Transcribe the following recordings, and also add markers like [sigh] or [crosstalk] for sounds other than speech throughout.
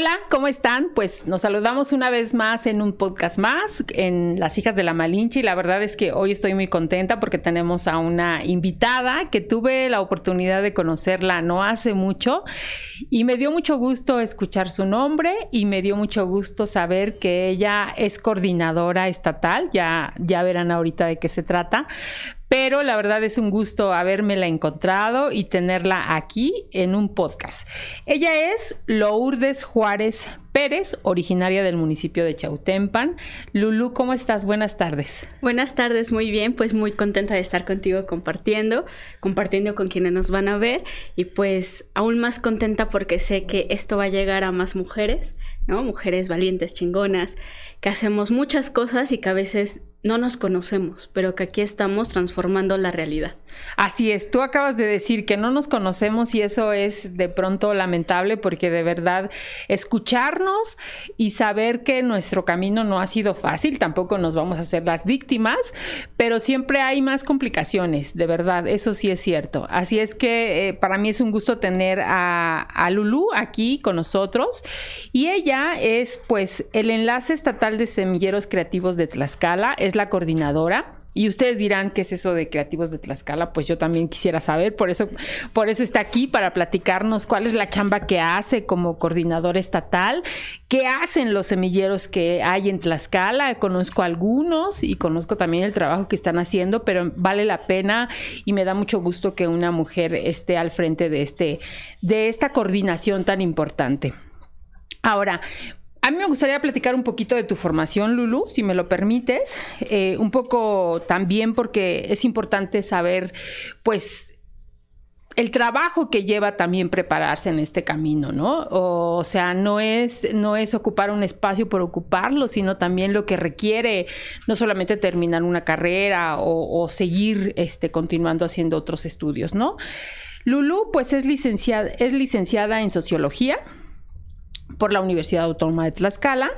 Hola, ¿cómo están? Pues nos saludamos una vez más en un podcast más, en Las Hijas de la Malinche, y la verdad es que hoy estoy muy contenta porque tenemos a una invitada que tuve la oportunidad de conocerla no hace mucho y me dio mucho gusto escuchar su nombre y me dio mucho gusto saber que ella es coordinadora estatal, ya, ya verán ahorita de qué se trata, pero la verdad es un gusto habérmela encontrado y tenerla aquí en un podcast. Ella es Lourdes Juárez Pérez, originaria del municipio de Chautempan. Lulu, ¿cómo estás? Buenas tardes. Buenas tardes, muy bien, pues muy contenta de estar contigo compartiendo, compartiendo con quienes nos van a ver y pues aún más contenta porque sé que esto va a llegar a más mujeres, ¿no? Mujeres valientes, chingonas, que hacemos muchas cosas y que a veces no nos conocemos, pero que aquí estamos transformando la realidad. Así es, tú acabas de decir que no nos conocemos y eso es de pronto lamentable porque de verdad escucharnos y saber que nuestro camino no ha sido fácil, tampoco nos vamos a hacer las víctimas, pero siempre hay más complicaciones, de verdad, eso sí es cierto. Así es que eh, para mí es un gusto tener a, a Lulú aquí con nosotros y ella es pues el enlace estatal de semilleros creativos de Tlaxcala es la coordinadora. Y ustedes dirán, ¿qué es eso de Creativos de Tlaxcala? Pues yo también quisiera saber, por eso, por eso está aquí, para platicarnos cuál es la chamba que hace como coordinadora estatal, qué hacen los semilleros que hay en Tlaxcala. Conozco algunos y conozco también el trabajo que están haciendo, pero vale la pena y me da mucho gusto que una mujer esté al frente de, este, de esta coordinación tan importante. Ahora, a mí me gustaría platicar un poquito de tu formación, Lulu, si me lo permites, eh, un poco también porque es importante saber, pues, el trabajo que lleva también prepararse en este camino, ¿no? O, sea, no es, no es ocupar un espacio por ocuparlo, sino también lo que requiere no solamente terminar una carrera o, o seguir este, continuando haciendo otros estudios, ¿no? Lulu, pues es licenciada, es licenciada en sociología por la Universidad Autónoma de Tlaxcala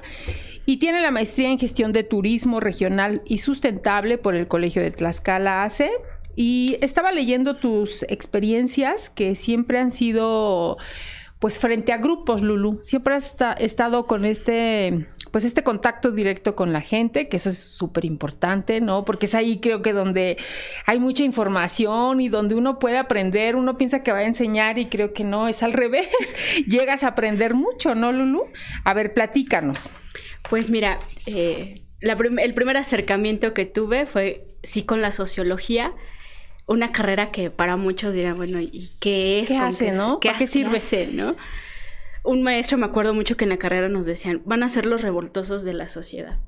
y tiene la maestría en gestión de turismo regional y sustentable por el Colegio de Tlaxcala ACE. Y estaba leyendo tus experiencias que siempre han sido pues frente a grupos, Lulu. Siempre has estado con este, pues este contacto directo con la gente, que eso es súper importante, ¿no? Porque es ahí creo que donde hay mucha información y donde uno puede aprender, uno piensa que va a enseñar y creo que no, es al [laughs] revés. Llegas a aprender mucho, ¿no, Lulu? A ver, platícanos. Pues mira, eh, el primer acercamiento que tuve fue sí con la sociología una carrera que para muchos dirán, bueno, ¿y qué es? ¿Qué hace, no? ¿Qué, qué sirve? ¿no? Un maestro, me acuerdo mucho que en la carrera nos decían, van a ser los revoltosos de la sociedad.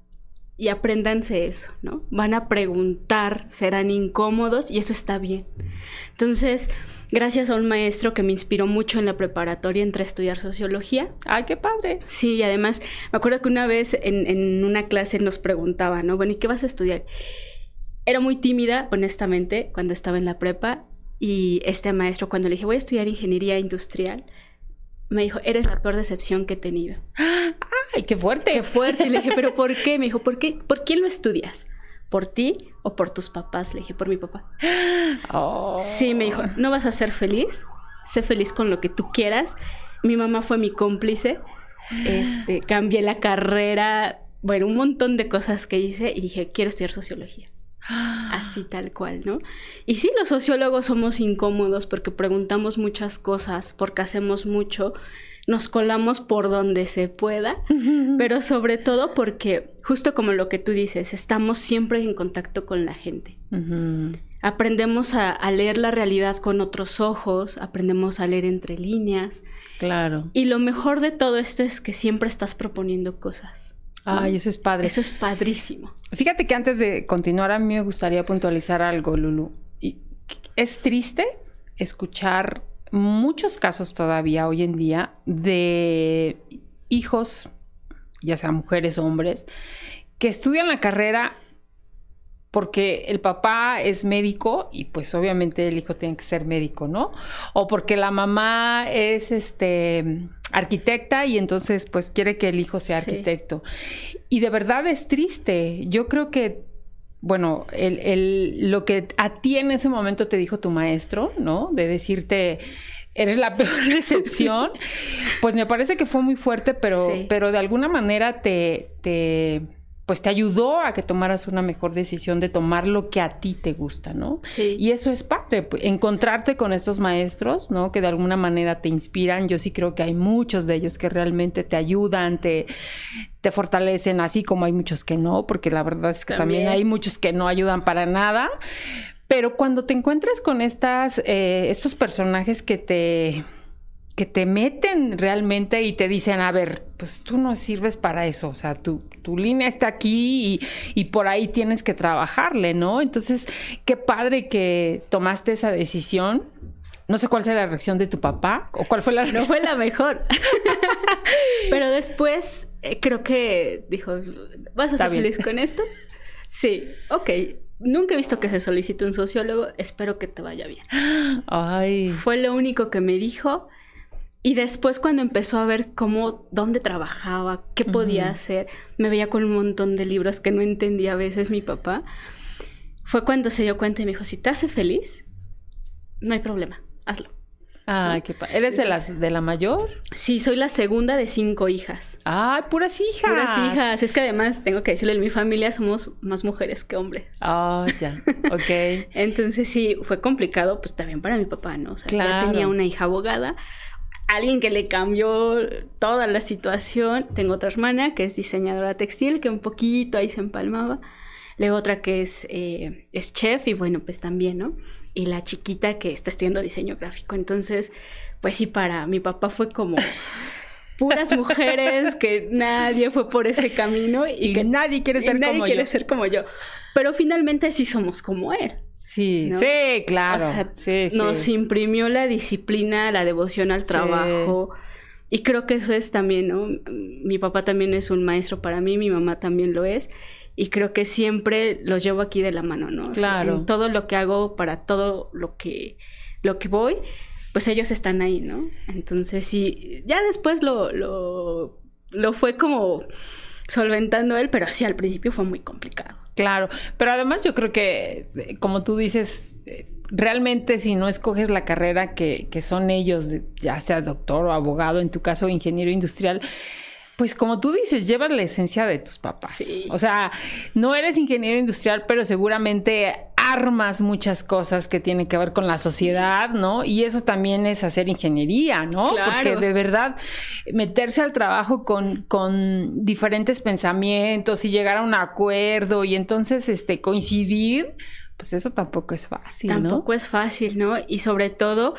Y apréndanse eso, ¿no? Van a preguntar, serán incómodos y eso está bien. Entonces, gracias a un maestro que me inspiró mucho en la preparatoria, entré a estudiar sociología. ¡Ay, qué padre! Sí, y además me acuerdo que una vez en, en una clase nos preguntaba, ¿no? Bueno, ¿y qué vas a estudiar? Era muy tímida, honestamente, cuando estaba en la prepa y este maestro, cuando le dije, voy a estudiar ingeniería industrial, me dijo, eres la peor decepción que he tenido. ¡Ay, qué fuerte! Qué fuerte. Le dije, ¿pero por qué? Me dijo, ¿por qué? ¿Por quién lo estudias? ¿Por ti o por tus papás? Le dije, por mi papá. Oh. Sí, me dijo, no vas a ser feliz. Sé feliz con lo que tú quieras. Mi mamá fue mi cómplice. Este, cambié la carrera. Bueno, un montón de cosas que hice y dije, quiero estudiar sociología. Así tal cual, ¿no? Y sí, los sociólogos somos incómodos porque preguntamos muchas cosas, porque hacemos mucho, nos colamos por donde se pueda, pero sobre todo porque, justo como lo que tú dices, estamos siempre en contacto con la gente. Aprendemos a, a, leer la realidad con otros ojos, aprendemos a leer entre líneas. Claro. Y lo mejor de todo esto es que siempre estás proponiendo cosas. Ay, eso es padre. Eso es padrísimo. Fíjate que antes de continuar, a mí me gustaría puntualizar algo, Lulu. Y es triste escuchar muchos casos todavía hoy en día de hijos, ya sean mujeres o hombres, que estudian la carrera porque el papá es médico y pues obviamente el hijo tiene que ser médico, ¿no? O porque la mamá es este arquitecta y entonces pues quiere que el hijo sea arquitecto. Y de verdad es triste. Yo creo que bueno, el, lo que a ti en ese momento te dijo tu maestro, ¿no? De decirte, eres la [laughs] peor decepción, [laughs] pues me parece que fue muy fuerte, pero, pero de alguna manera te, te pues te ayudó a que tomaras una mejor decisión de tomar lo que a ti te gusta, ¿no? Sí. Y eso es padre, pues, encontrarte con estos maestros, ¿no? Que de alguna manera te inspiran. Yo sí creo que hay muchos de ellos que realmente te ayudan, te, te fortalecen, así como hay muchos que no, porque la verdad es que también, hay muchos que no ayudan para nada. Pero cuando te encuentras con estas, eh, estos personajes que te que te meten realmente y te dicen, a ver, pues tú no sirves para eso, o sea, tu, tu línea está aquí y, por ahí tienes que trabajarle, ¿no? Entonces, qué padre que tomaste esa decisión. No sé cuál sea la reacción de tu papá o cuál fue la reacción. No fue la mejor. [laughs] Pero después eh, creo que dijo, ¿vas a ser feliz con esto? Sí, ok. Nunca he visto que se solicite un sociólogo, espero que te vaya bien. [gasps] Ay. Fue lo único que me dijo. Y después cuando empezó a ver cómo, dónde trabajaba, qué podía hacer, me veía con un montón de libros que no entendía a veces mi papá, fue cuando se dio cuenta y me dijo, si te hace feliz, no hay problema, hazlo. Ah, qué ¿Eres de, las, de la mayor? Sí, soy la segunda de cinco hijas. ¡Ay, puras hijas! Puras hijas. Es que además, tengo que decirlo, en mi familia somos más mujeres que hombres. Ah, ya, [laughs] ok. Entonces sí, fue complicado, pues también para mi papá, ¿no? O sea, ya tenía una hija abogada, alguien que le cambió toda la situación. Tengo otra hermana que es diseñadora textil, que un poquito ahí se empalmaba. Luego otra que es, eh, es chef y bueno, pues también, ¿no? Y la chiquita que está estudiando diseño gráfico. Entonces, pues sí, para mi papá fue como [laughs] puras mujeres, que nadie fue por ese camino y, que nadie quiere ser nadie como quiere yo. ser como yo. Pero finalmente sí somos como él. Sí, sí, claro. nos imprimió la disciplina, la devoción al trabajo. Y creo que eso es también, ¿no? Mi papá también es un maestro para mí, mi mamá también lo es. Y creo que siempre los llevo aquí de la mano, ¿no? Claro. en todo lo que hago, para todo lo que, lo que voy, pues ellos están ahí, ¿no? Entonces sí, ya después lo, lo, lo fue como solventando él, pero sí al principio fue muy complicado. Claro, pero además yo creo que, eh, como tú dices, eh, realmente si no escoges la carrera que, que son ellos, ya sea doctor o abogado, en tu caso ingeniero industrial, pues como tú dices, llevas la esencia de tus papás. Sí. O sea, no eres ingeniero industrial, pero seguramente armas muchas cosas que tienen que ver con la sociedad, ¿no? Y eso también es hacer ingeniería, ¿no? Claro. Porque de verdad meterse al trabajo con, con diferentes pensamientos y llegar a un acuerdo y entonces este coincidir, pues eso tampoco es fácil, ¿no? Tampoco es fácil, ¿no? Y sobre todo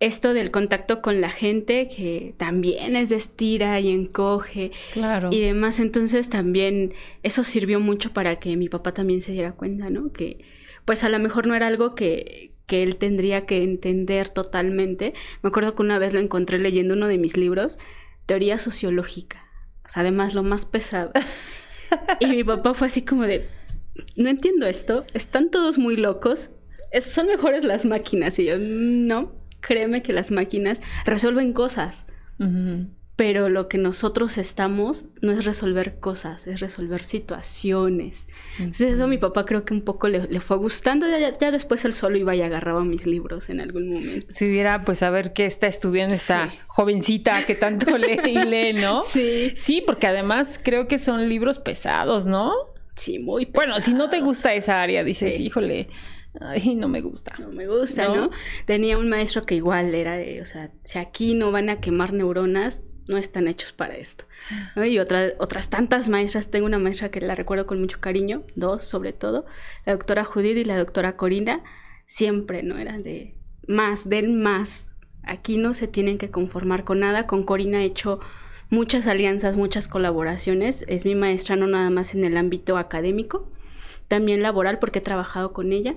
esto del contacto con la gente que también es de estira y encoge claro. y demás. Entonces también eso sirvió mucho para que mi papá también se diera cuenta, ¿no? Que pues a lo mejor no era algo que, que él tendría que entender totalmente. Me acuerdo que una vez lo encontré leyendo uno de mis libros, Teoría Sociológica. O sea, además lo más pesado. y mi papá fue así como de, no entiendo esto, están todos muy locos, son mejores las máquinas. Y yo, no, créeme que las máquinas resuelven cosas. Pero lo que nosotros estamos no es resolver cosas, es resolver situaciones. Entonces eso a mi papá creo que un poco le, fue gustando. Ya, después él solo iba y agarraba mis libros en algún momento. Si diera, pues a ver qué está estudiando esta jovencita que tanto [laughs] lee y lee, ¿no? Sí. Sí, porque además creo que son libros pesados, ¿no? Sí, muy pesados. Bueno, si no te gusta esa área, dices, híjole, ay, no me gusta. No me gusta, ¿no? Tenía un maestro que igual era de, o sea, si aquí no van a quemar neuronas, no están hechos para esto. Y otras tantas maestras, tengo una maestra que la recuerdo con mucho cariño, dos sobre todo, la doctora Judith y la doctora Corina, siempre, ¿no? Eran de más, den más. Aquí no se tienen que conformar con nada. Con Corina he hecho muchas alianzas, muchas colaboraciones. Es mi maestra no nada más en el ámbito académico, también laboral porque he trabajado con ella.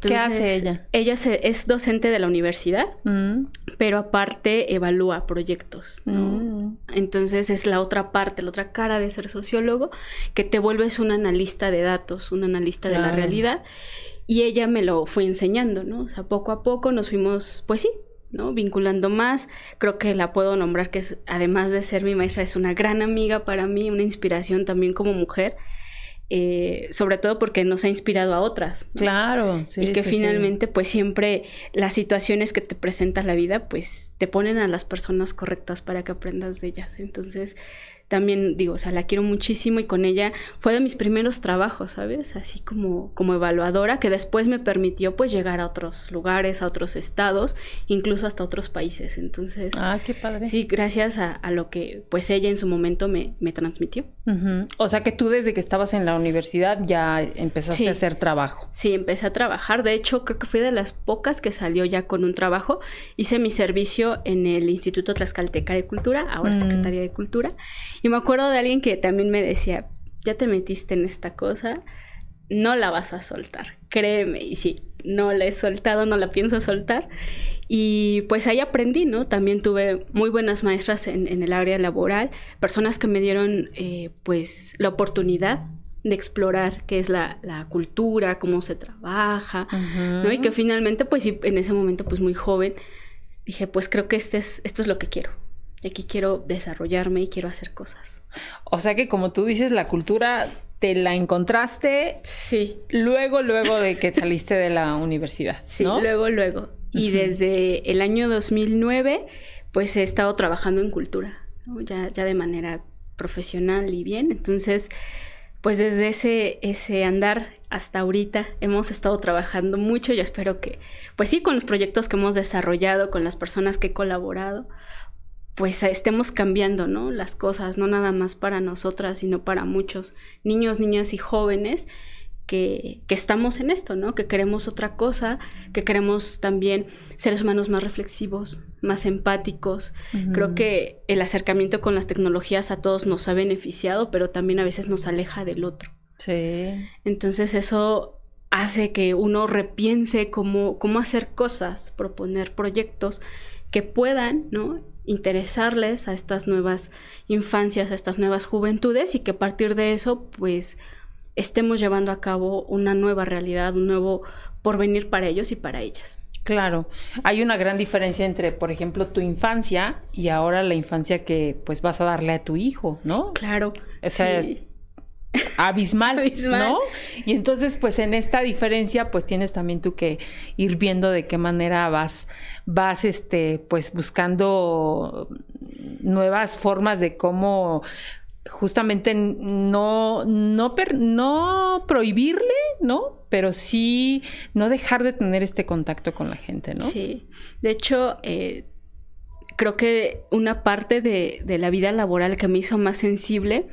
¿Qué hace ella? Ella es docente de la universidad, mm. Pero aparte evalúa proyectos. Mm. Entonces es la otra parte, la otra cara de ser sociólogo, que te vuelves un analista de datos, un analista de la realidad. Y ella me lo fue enseñando, ¿no? O sea, poco a poco nos fuimos, pues sí, ¿no? Vinculando más. Creo que la puedo nombrar que es, además de ser mi maestra, es una gran amiga para mí, una inspiración también como mujer. Eh, sobre todo porque nos ha inspirado a otras. Claro, sí. Y que finalmente, pues siempre las situaciones que te presenta la vida, pues te ponen a las personas correctas para que aprendas de ellas. Entonces, también digo, o sea, la quiero muchísimo y con ella fue de mis primeros trabajos, ¿sabes? Así como, como evaluadora, que después me permitió pues llegar a otros lugares, a otros estados, incluso hasta otros países. Entonces, ah, qué padre. Sí, gracias a, lo que pues ella en su momento me, me transmitió. O sea que tú desde que estabas en la universidad ya empezaste a hacer trabajo. Sí, empecé a trabajar. De hecho, creo que fui de las pocas que salió ya con un trabajo. Hice mi servicio en el Instituto Tlaxcalteca de Cultura, ahora. Secretaría de Cultura. Y me acuerdo de alguien que también me decía, ya te metiste en esta cosa, no la vas a soltar, créeme. Y sí, no la he soltado, no la pienso soltar. Y pues ahí aprendí, ¿no? También tuve muy buenas maestras en, el área laboral, personas que me dieron eh, pues la oportunidad de explorar qué es la, cultura, cómo se trabaja, ¿no? Y que finalmente, pues en ese momento, pues muy joven, dije, pues creo que este es, esto es lo que quiero, y aquí quiero desarrollarme y quiero hacer cosas. O sea que como tú dices, la cultura te la encontraste. Sí. Luego, luego de que saliste de la universidad. Sí, luego, luego. Y desde el año 2009, pues he estado trabajando en cultura, ya, ya de manera profesional y bien. Entonces, pues desde ese, ese andar hasta ahorita hemos estado trabajando mucho. Yo espero que, pues sí, con los proyectos que hemos desarrollado, con las personas que he colaborado, pues estemos cambiando, ¿no? Las cosas, no nada más para nosotras, sino para muchos niños, niñas y jóvenes que, que, estamos en esto, ¿no? Que queremos otra cosa, que queremos también seres humanos más reflexivos, más empáticos. Creo que el acercamiento con las tecnologías a todos nos ha beneficiado, pero también a veces nos aleja del otro. Sí. Entonces eso hace que uno repiense cómo, cómo hacer cosas, proponer proyectos que puedan, ¿no? Interesarles a estas nuevas infancias, a estas nuevas juventudes y que a partir de eso pues estemos llevando a cabo una nueva realidad, un nuevo porvenir para ellos y para ellas. Claro, hay una gran diferencia entre, por ejemplo, tu infancia y ahora la infancia que pues vas a darle a tu hijo, ¿no? Claro. O sea, abismal, ¿no? Y entonces, pues en esta diferencia, pues tienes también tú que ir viendo de qué manera vas, vas, este, pues buscando nuevas formas de cómo justamente no, no, no prohibirle, ¿no? Pero sí no dejar de tener este contacto con la gente, ¿no? Sí. De hecho, eh, creo que una parte de, de la vida laboral que me hizo más sensible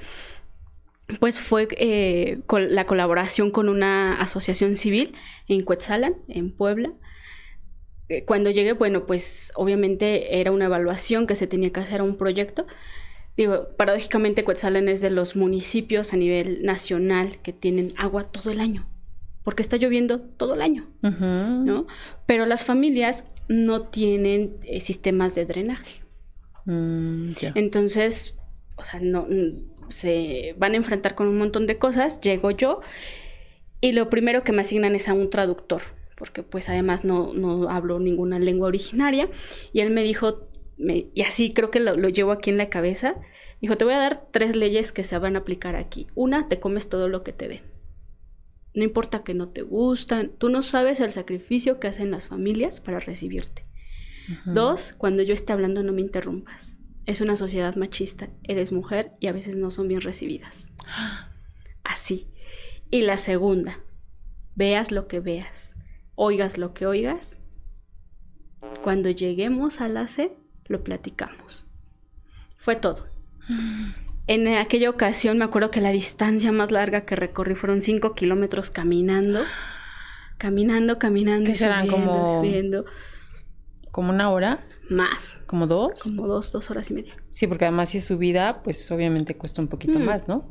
pues fue eh, con la colaboración con una asociación civil en Cuetzalan, en Puebla. Eh, cuando llegué, bueno, pues obviamente era una evaluación que se tenía que hacer a un proyecto. Digo, paradójicamente Cuetzalan es de los municipios a nivel nacional que tienen agua todo el año, porque está lloviendo todo el año, ¿no? Pero las familias no tienen eh, sistemas de drenaje. Mm, Entonces, o sea, no se van a enfrentar con un montón de cosas, llego yo y lo primero que me asignan es a un traductor, porque pues además no, no hablo ninguna lengua originaria y él me dijo, y así creo que lo, lo llevo aquí en la cabeza, dijo, te voy a dar tres leyes que se van a aplicar aquí. Una, te comes todo lo que te den. No importa que no te gustan, tú no sabes el sacrificio que hacen las familias para recibirte. Dos, cuando yo esté hablando no me interrumpas es una sociedad machista, eres mujer y a veces no son bien recibidas. Así. Y la segunda, veas lo que veas, oigas lo que oigas, cuando lleguemos a la C, lo platicamos. Fue todo. En aquella ocasión me acuerdo que la distancia más larga que recorrí fueron cinco kilómetros caminando. Caminando, caminando, y subiendo, como... subiendo. ¿Como una hora? Más. ¿Como dos? Como dos, dos horas y media. Sí, porque además si es subida, pues obviamente cuesta un poquito mm. más, ¿no?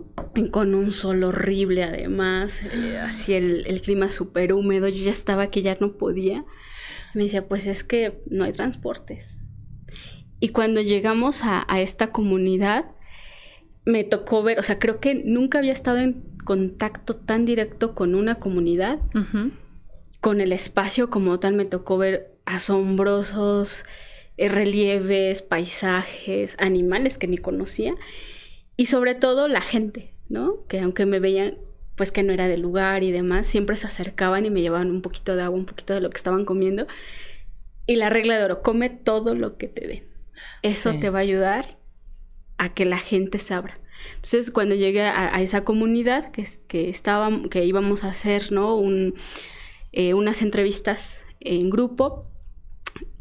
Con un sol horrible además, eh, así el, el clima súper húmedo, yo ya estaba que ya no podía. Me decía, pues es que no hay transportes. Y cuando llegamos a, esta comunidad, me tocó ver, o sea, creo que nunca había estado en contacto tan directo con una comunidad, con el espacio como tal, me tocó ver asombrosos eh, relieves, paisajes, animales que ni conocía y sobre todo la gente, ¿no? Que aunque me veían pues que no era del lugar y demás, siempre se acercaban y me llevaban un poquito de agua, un poquito de lo que estaban comiendo. Y la regla de oro, come todo lo que te den. Eso te va a ayudar a que la gente se abra. Entonces, cuando llegué a, esa comunidad que, que, que íbamos a hacer, ¿no? Un, eh, unas entrevistas en grupo,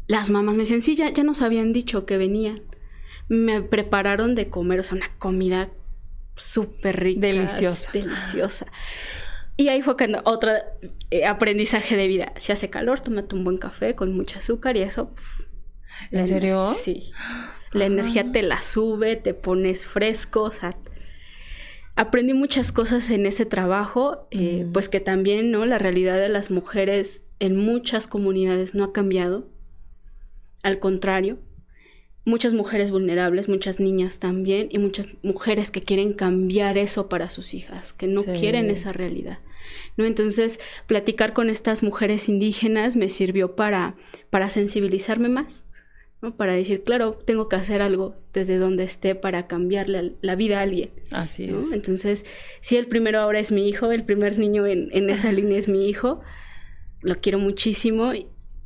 las mamás me decían, sí, ya, ya nos habían dicho que venían. Me prepararon de comer, o sea, una comida súper rica. Deliciosa. Deliciosa. Y ahí fue cuando otro eh, aprendizaje de vida. Si hace calor, tómate un buen café con mucho azúcar y eso. ¿En serio? Sí. La energía te la sube, te pones fresco, o sea, aprendí muchas cosas en ese trabajo, eh, mm. pues que también, ¿no? La realidad de las mujeres en muchas comunidades no ha cambiado. Al contrario, muchas mujeres vulnerables, muchas niñas también, y muchas mujeres que quieren cambiar eso para sus hijas, que no quieren esa realidad. ¿No? Entonces, platicar con estas mujeres indígenas me sirvió para, para sensibilizarme más, ¿no? Para decir, claro, tengo que hacer algo desde donde esté para cambiarle la vida a alguien. Así es. Entonces, si el primero ahora es mi hijo, el primer niño en, en esa línea es mi hijo, lo quiero muchísimo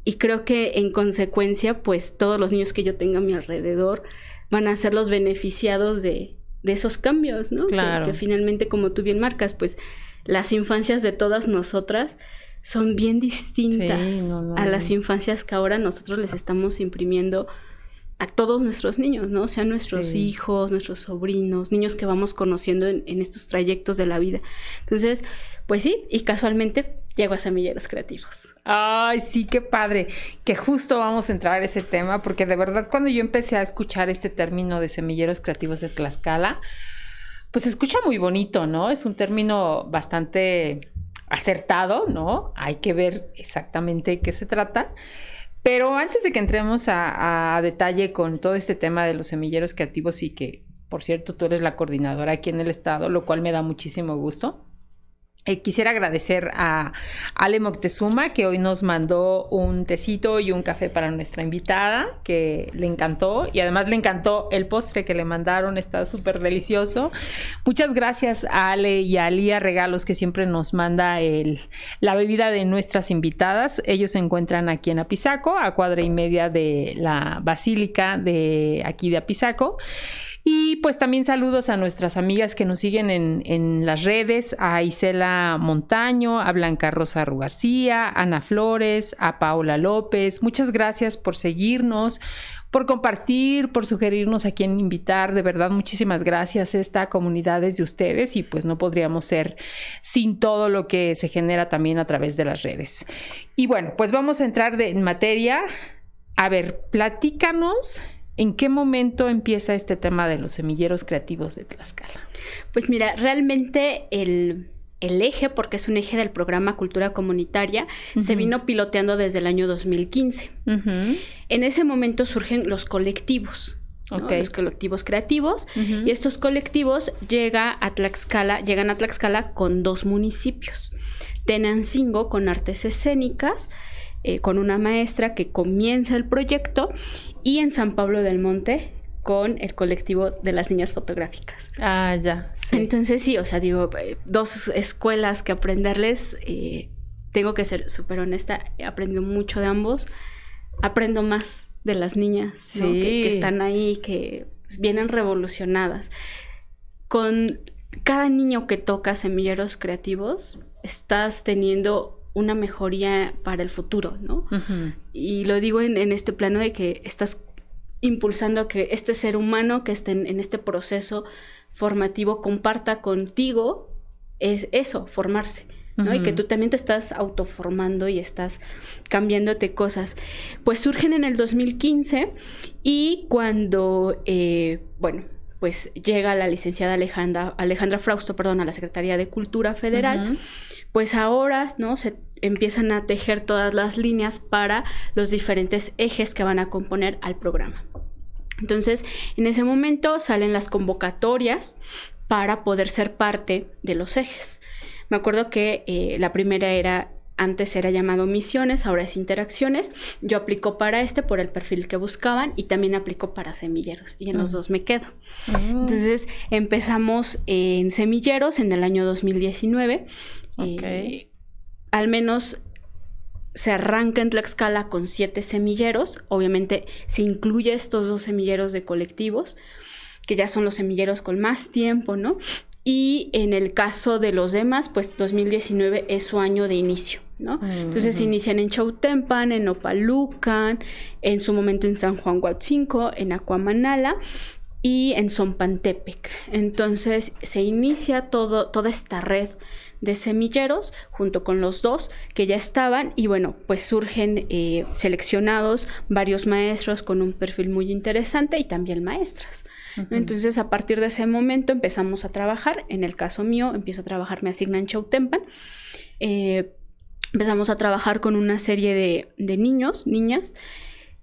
y creo que en consecuencia, pues todos los niños que yo tenga a mi alrededor van a ser los beneficiados de, esos cambios, ¿no? Claro. Que, finalmente, como tú bien marcas, pues las infancias de todas nosotras son bien distintas a las infancias que ahora nosotros les estamos imprimiendo a todos nuestros niños, ¿no? O sea, nuestros hijos, nuestros sobrinos, niños que vamos conociendo en, en, estos trayectos de la vida. Entonces, pues sí, y casualmente llego a Semilleros Creativos. Ay, sí, qué padre. Que justo vamos a entrar a ese tema, porque de verdad cuando yo empecé a escuchar este término de Semilleros Creativos de Tlaxcala, pues se escucha muy bonito, ¿no? Es un término bastante acertado, ¿no? Hay que ver exactamente qué se trata. Pero antes de que entremos a, a, detalle con todo este tema de los semilleros creativos y que, por cierto, tú eres la coordinadora aquí en el estado, lo cual me da muchísimo gusto. Eh, quisiera agradecer a Ale Moctezuma que hoy nos mandó un tecito y un café para nuestra invitada, que le encantó y además le encantó el postre que le mandaron, está súper delicioso. Muchas gracias a Ale y a Lía Regalos que siempre nos manda el, la bebida de nuestras invitadas. Ellos se encuentran aquí en Apizaco, a cuadra y media de la Basílica de aquí de Apizaco. Y pues también saludos a nuestras amigas que nos siguen en, las redes, a Isela Montaño, a Blanca Rosa Rugarcía, a Ana Flores, a Paola López. Muchas gracias por seguirnos, por compartir, por sugerirnos a quién invitar. De verdad, muchísimas gracias. Esta comunidad es de ustedes y pues no podríamos ser sin todo lo que se genera también a través de las redes. Y bueno, pues vamos a entrar en materia. A ver, platícanos ¿En qué momento empieza este tema de los semilleros creativos de Tlaxcala? Pues mira, realmente el, eje, porque es un eje del programa Cultura Comunitaria, se vino piloteando desde el año 2015. En ese momento surgen los colectivos. los colectivos creativos y estos colectivos llega a Tlaxcala, llegan a Tlaxcala con dos municipios, Tenancingo con artes escénicas, eh, con una maestra que comienza el proyecto y en San Pablo del Monte con el colectivo de las niñas fotográficas. Ah, ya. Entonces sí, o sea, digo, eh, dos escuelas que aprenderles, eh, tengo que ser súper honesta, he aprendido mucho de ambos, aprendo más de las niñas que, están ahí, que vienen revolucionadas. Con cada niño que toca semilleros creativos, estás teniendo una mejoría para el futuro, ¿no? Y lo digo en, este plano de que estás impulsando que este ser humano que esté en, este proceso formativo comparta contigo es eso, formarse. ¿no? Y que tú también te estás autoformando y estás cambiándote cosas. Pues surgen en el 2015 y cuando, eh, bueno, pues llega la licenciada Alejandra, Alejandra Frausto, perdón, a la Secretaría de Cultura Federal, pues ahora, ¿no? Se empiezan a tejer todas las líneas para los diferentes ejes que van a componer al programa. Entonces, en ese momento salen las convocatorias para poder ser parte de los ejes. Me acuerdo que eh, la primera era antes era llamado misiones, ahora es interacciones. Yo aplico para este por el perfil que buscaban y también aplico para semilleros y en los mm. dos me quedo. Mm. Entonces empezamos en semilleros en el año 2019. Eh, al menos se arranca en Tlaxcala con siete semilleros. Obviamente se incluye estos dos semilleros de colectivos, que ya son los semilleros con más tiempo, ¿no? Y en el caso de los demás, pues 2019 es su año de inicio. ¿no? Entonces inician en Chautempan, en Opalucan, en su momento en San Juan Huatzinco, en Acuamanala y en Zompantepec. Entonces se inicia todo, toda esta red de semilleros junto con los dos que ya estaban y bueno, pues surgen eh, seleccionados varios maestros con un perfil muy interesante y también maestras. Entonces a partir de ese momento empezamos a trabajar, en el caso mío empiezo a trabajar, me asignan Chautempan. Eh, empezamos a trabajar con una serie de, de niños, niñas.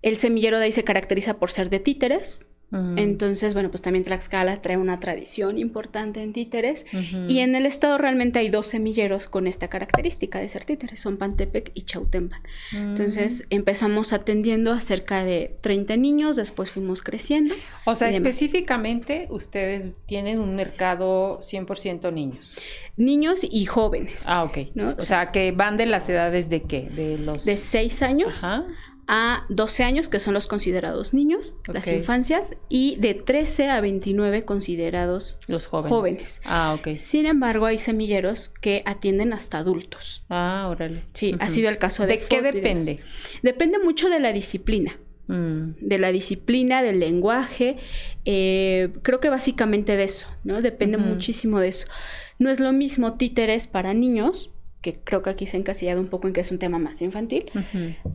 El semillero de ahí se caracteriza por ser de títeres, entonces, bueno, pues también Tlaxcala trae una tradición importante en títeres y en el estado realmente hay dos semilleros con esta característica de ser títeres, son Pantepec y Chautempan. Entonces empezamos atendiendo a cerca de 30 niños, después fuimos creciendo. O sea, específicamente ustedes tienen un mercado 100% niños. Niños y jóvenes. Ah, ok. O, sea, que van de las edades de qué? De los... De 6 años. Ajá a 12 años, que son los considerados niños, las infancias, y de 13 a 29 considerados los jóvenes. jóvenes. Ah, ok. Sin embargo, hay semilleros que atienden hasta adultos. Ah, órale. Sí, ha sido el caso de... ¿De qué depende? Depende mucho de la disciplina. Mm. De la disciplina, del lenguaje. Eh, creo que básicamente de eso, ¿no? Depende muchísimo de eso. No es lo mismo títeres para niños que creo que aquí se ha encasillado un poco en que es un tema más infantil,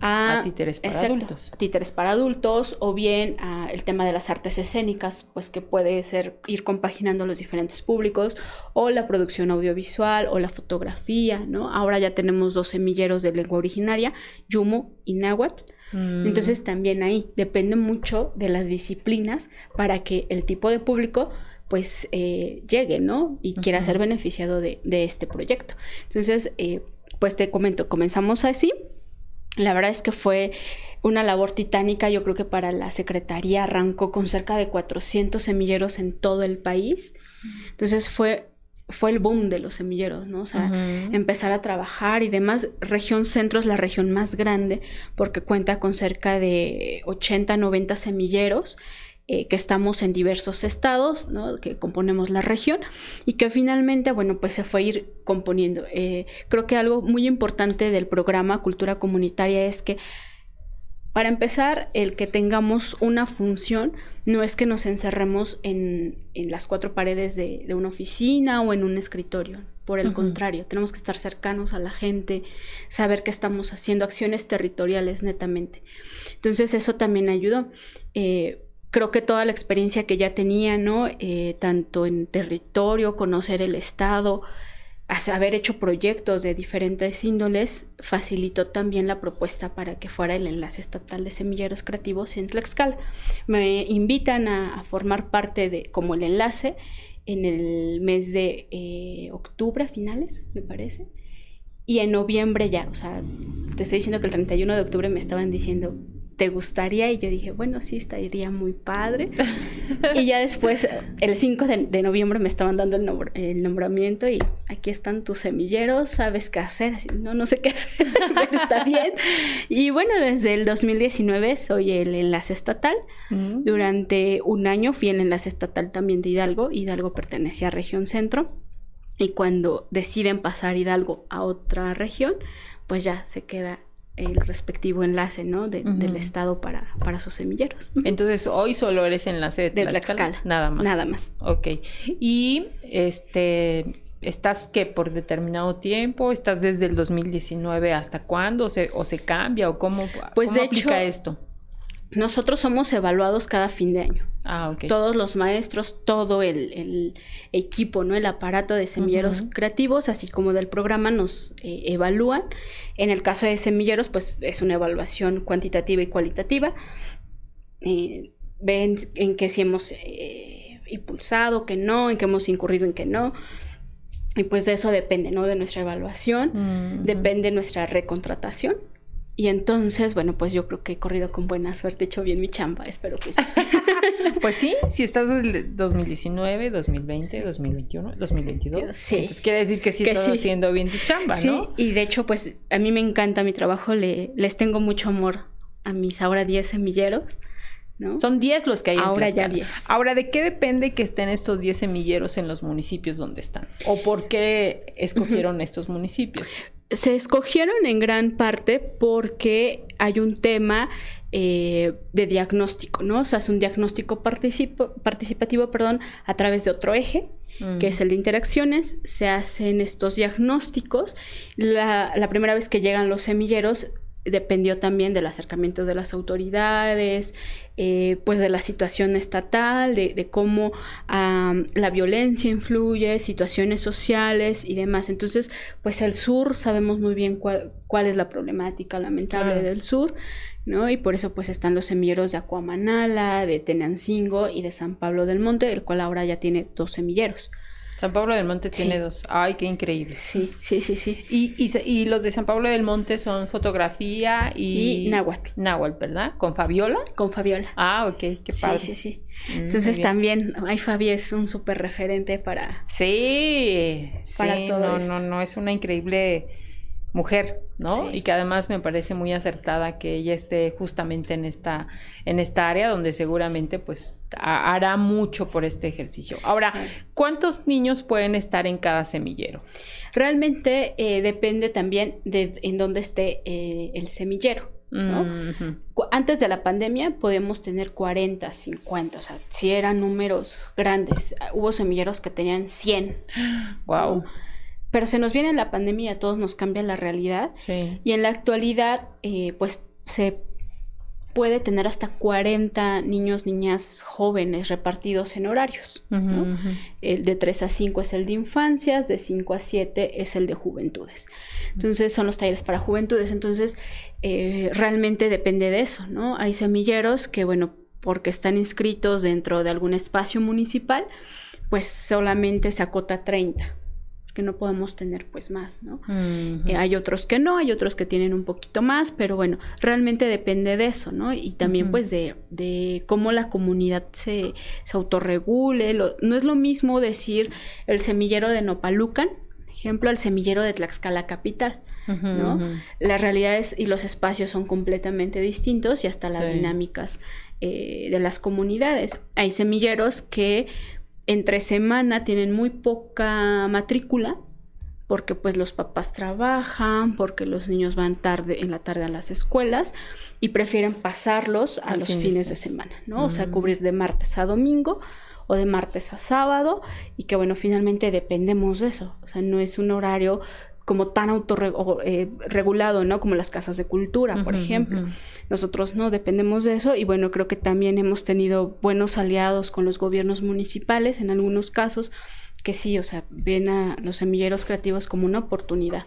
a, títeres para adultos. títeres para adultos, o bien a el tema de las artes escénicas, pues que puede ser ir compaginando los diferentes públicos, o la producción audiovisual, o la fotografía, ¿no? Ahora ya tenemos dos semilleros de lengua originaria, Yumo y Náhuatl. Mm. Entonces también ahí depende mucho de las disciplinas para que el tipo de público pues eh, llegue, ¿no? Y quiera ser beneficiado de, este proyecto. Entonces, eh, pues te comento, comenzamos así. La verdad es que fue una labor titánica, yo creo que para la Secretaría arrancó con cerca de 400 semilleros en todo el país. Entonces fue fue el boom de los semilleros, ¿no? O sea, empezar a trabajar y demás. Región Centro es la región más grande porque cuenta con cerca de 80, 90 semilleros eh, que estamos en diversos estados, ¿no? que componemos la región y que finalmente, bueno, pues se fue a ir componiendo. Eh, creo que algo muy importante del programa Cultura Comunitaria es que para empezar, el que tengamos una función no es que nos encerremos en, las cuatro paredes de, una oficina o en un escritorio. Por el contrario, tenemos que estar cercanos a la gente, saber que estamos haciendo acciones territoriales netamente. Entonces eso también ayudó. Eh, creo que toda la experiencia que ya tenía, ¿no? Eh, tanto en territorio, conocer el Estado, haber hecho proyectos de diferentes índoles, facilitó también la propuesta para que fuera el enlace estatal de semilleros creativos en Tlaxcala. Me invitan a, formar parte de, como el enlace, en el mes de eh, octubre, finales, me parece. Y en noviembre ya, o sea, te estoy diciendo que el 31 de octubre me estaban diciendo, ¿te gustaría? Y yo dije, bueno, sí, estaría muy padre. [laughs] y ya después, el 5 de, noviembre me estaban dando el, nombramiento y aquí están tus semilleros, sabes qué hacer. Así, no, no sé qué hacer, [laughs] pero está bien. Y bueno, desde el 2019 soy el enlace estatal. Mm. Durante un año fui el enlace estatal también de Hidalgo. Hidalgo pertenecía a región centro. Y cuando deciden pasar Hidalgo a otra región, pues ya se queda el respectivo enlace, ¿no? Del Estado para, para sus semilleros. Entonces, hoy solo eres enlace de, Tlaxcala, Nada más. Nada más. Ok. Y, este, ¿estás que por determinado tiempo? ¿Estás desde el 2019 hasta cuándo? ¿O se, o se cambia? ¿O cómo, pues de aplica esto? Nosotros somos evaluados cada fin de año. Ah, okay. Todos los maestros, todo el, equipo, ¿no? El aparato de semilleros creativos, así como del programa, nos eh, evalúan. En el caso de semilleros, pues es una evaluación cuantitativa y cualitativa. Eh, ven en qué sí hemos eh, impulsado, que no, en qué hemos incurrido, en qué no. Y pues de eso depende, ¿no? De nuestra evaluación, depende nuestra recontratación y entonces, bueno, pues yo creo que he corrido con buena suerte, he hecho bien mi chamba, espero que sí. [laughs] pues sí, si estás desde 2019, 2020, 2021, 2022. Sí. Entonces quiere decir que sí estás haciendo bien tu chamba, ¿no? Sí, y de hecho, pues a mí me encanta mi trabajo, le, les tengo mucho amor a mis ahora 10 semilleros. ¿No? Son 10 los que hay Ahora ya 10. Ahora, ¿de qué depende que estén estos 10 semilleros en los municipios donde están? ¿O por qué escogieron estos municipios? Se escogieron en gran parte porque hay un tema eh, de diagnóstico, ¿no? O sea, es un diagnóstico participativo, perdón, a través de otro eje, que es el de interacciones. Se hacen estos diagnósticos. La, la primera vez que llegan los semilleros, dependió también del acercamiento de las autoridades, eh, pues de la situación estatal, de, cómo la violencia influye, situaciones sociales y demás. Entonces, pues el sur sabemos muy bien cuál, cuál es la problemática lamentable del sur, ¿no? Y por eso pues están los semilleros de Acuamanala, de Tenancingo y de San Pablo del Monte, el cual ahora ya tiene dos semilleros. San Pablo del Monte tiene dos. Ay, qué increíble. Sí, sí, sí, sí. Y, y, los de San Pablo del Monte son fotografía y... Y náhuatl. Náhuatl, ¿verdad? ¿Con Fabiola? Con Fabiola. Ah, ok, qué padre. Sí, sí, sí. Mm, Entonces también, ay, Fabi es un súper referente para... Sí, para sí, todo no, no, no, es una increíble mujer, ¿no? Y que además me parece muy acertada que ella esté justamente en esta, en esta área donde seguramente pues hará mucho por este ejercicio. Ahora, ¿cuántos niños pueden estar en cada semillero? Realmente eh, depende también de en dónde esté eh, el semillero. ¿no? Antes de la pandemia podemos tener 40, 50, o sea, si eran números grandes. Hubo semilleros que tenían 100. Wow. Pero se nos viene la pandemia, a todos nos cambia la realidad. Y en la actualidad, eh, pues se puede tener hasta 40 niños, niñas jóvenes repartidos en horarios. El de 3 a 5 es el de infancias, de 5 a 7 es el de juventudes. Entonces son los talleres para juventudes. Entonces eh, realmente depende de eso, ¿no? Hay semilleros que, bueno, porque están inscritos dentro de algún espacio municipal, pues solamente se acota a 30 no podemos tener pues más, ¿no? Eh, hay otros que no, hay otros que tienen un poquito más, pero bueno, realmente depende de eso, ¿no? Y también pues de, de, cómo la comunidad se, se autorregule. no es lo mismo decir el semillero de Nopalucan, ejemplo, el semillero de Tlaxcala Capital. ¿no? Las realidades y los espacios son completamente distintos y hasta las dinámicas eh, de las comunidades. Hay semilleros que entre semana tienen muy poca matrícula porque pues los papás trabajan, porque los niños van tarde en la tarde a las escuelas y prefieren pasarlos a los fines de semana, ¿no? O sea, mm. cubrir de martes a domingo o de martes a sábado y que bueno, finalmente dependemos de eso, o sea, no es un horario como tan autorregulado, eh, ¿no? Como las casas de cultura, por ejemplo. Nosotros no dependemos de eso y bueno, creo que también hemos tenido buenos aliados con los gobiernos municipales en algunos casos que sí, o sea, ven a los semilleros creativos como una oportunidad,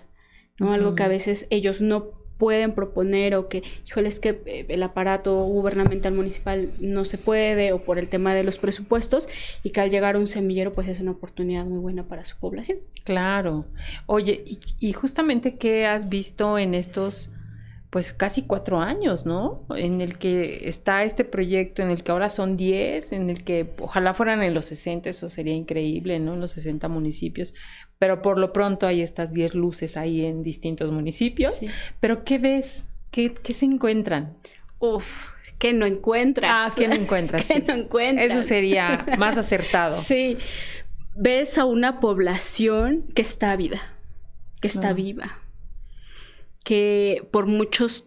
¿no? Algo que a veces ellos no pueden proponer o que, híjole, es que eh, el aparato gubernamental municipal no se puede o por el tema de los presupuestos y que al llegar a un semillero pues es una oportunidad muy buena para su población. Claro. Oye, y, justamente qué has visto en estos pues casi cuatro años, ¿no? En el que está este proyecto, en el que ahora son diez, en el que ojalá fueran en los 60, eso sería increíble, ¿no? En los 60 municipios, pero por lo pronto hay estas 10 luces ahí en distintos municipios. Pero ¿qué ves? ¿Qué, se encuentran? Uf, ¿qué no encuentras? Ah, ¿qué no encuentras? [laughs] ¿Qué no encuentras? Eso sería más acertado. [laughs] Sí. Ves a una población que está viva, que está viva, que por muchos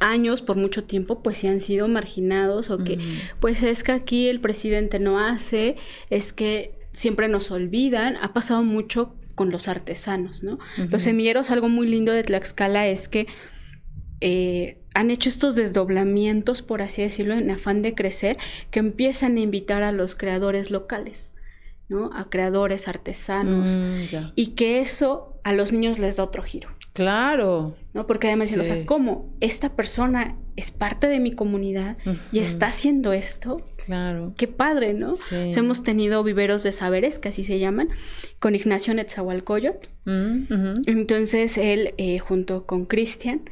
años, por mucho tiempo, pues sí han sido marginados o que, pues es que aquí el presidente no hace, es que siempre nos olvidan, ha pasado mucho con los artesanos, ¿no? Los semilleros, algo muy lindo de Tlaxcala es que eh, han hecho estos desdoblamientos, por así decirlo, en afán de crecer, que empiezan a invitar a los creadores locales. ¿no? A creadores artesanos. Mm, y que eso a los niños les da otro giro. Claro. ¿No? Porque además dicen, o sea, ¿cómo? Esta persona es parte de mi comunidad y está haciendo esto. Claro. Qué padre, ¿no? hemos tenido viveros de saberes, que así se llaman, con Ignacio Netzahualcoyot. Mm, Entonces él, eh, junto con Cristian,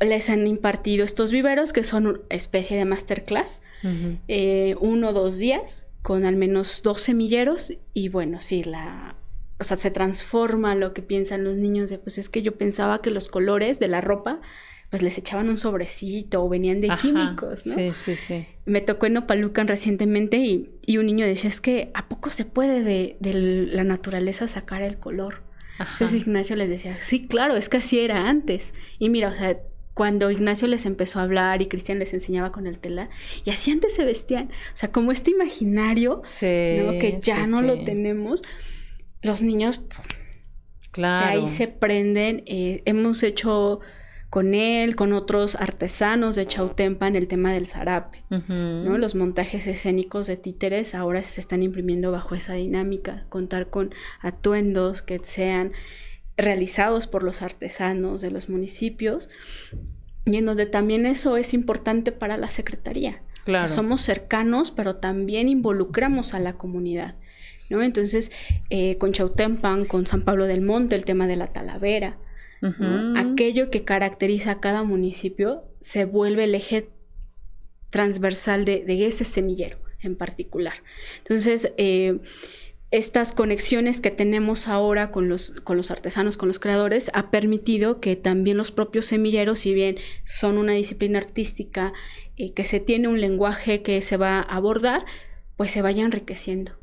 les han impartido estos viveros que son una especie de masterclass, eh, uno o dos días con al menos dos semilleros y bueno, sí, la, o sea, se transforma lo que piensan los niños de, pues es que yo pensaba que los colores de la ropa, pues les echaban un sobrecito o venían de químicos, ¿no? Sí, sí, sí. Me tocó en Opalucan recientemente y, y, un niño decía, es que ¿a poco se puede de, de la naturaleza sacar el color? Entonces Ignacio les decía, sí, claro, es que así era antes. Y mira, o sea, cuando Ignacio les empezó a hablar y Cristian les enseñaba con el telar, y así antes se vestían. O sea, como este imaginario que ya no lo tenemos, los niños claro. de ahí se prenden. Eh, hemos hecho con él, con otros artesanos de Chautempa en el tema del zarape. ¿no? Los montajes escénicos de títeres ahora se están imprimiendo bajo esa dinámica, contar con atuendos que sean realizados por los artesanos de los municipios y en donde también eso es importante para la Secretaría. Claro. somos cercanos, pero también involucramos a la comunidad. ¿No? Entonces, eh, con Chautempan, con San Pablo del Monte, el tema de la talavera, aquello que caracteriza a cada municipio se vuelve el eje transversal de, ese semillero en particular. Entonces, eh, estas conexiones que tenemos ahora con los, con los artesanos, con los creadores, ha permitido que también los propios semilleros, si bien son una disciplina artística eh, que se tiene un lenguaje que se va a abordar, pues se vaya enriqueciendo.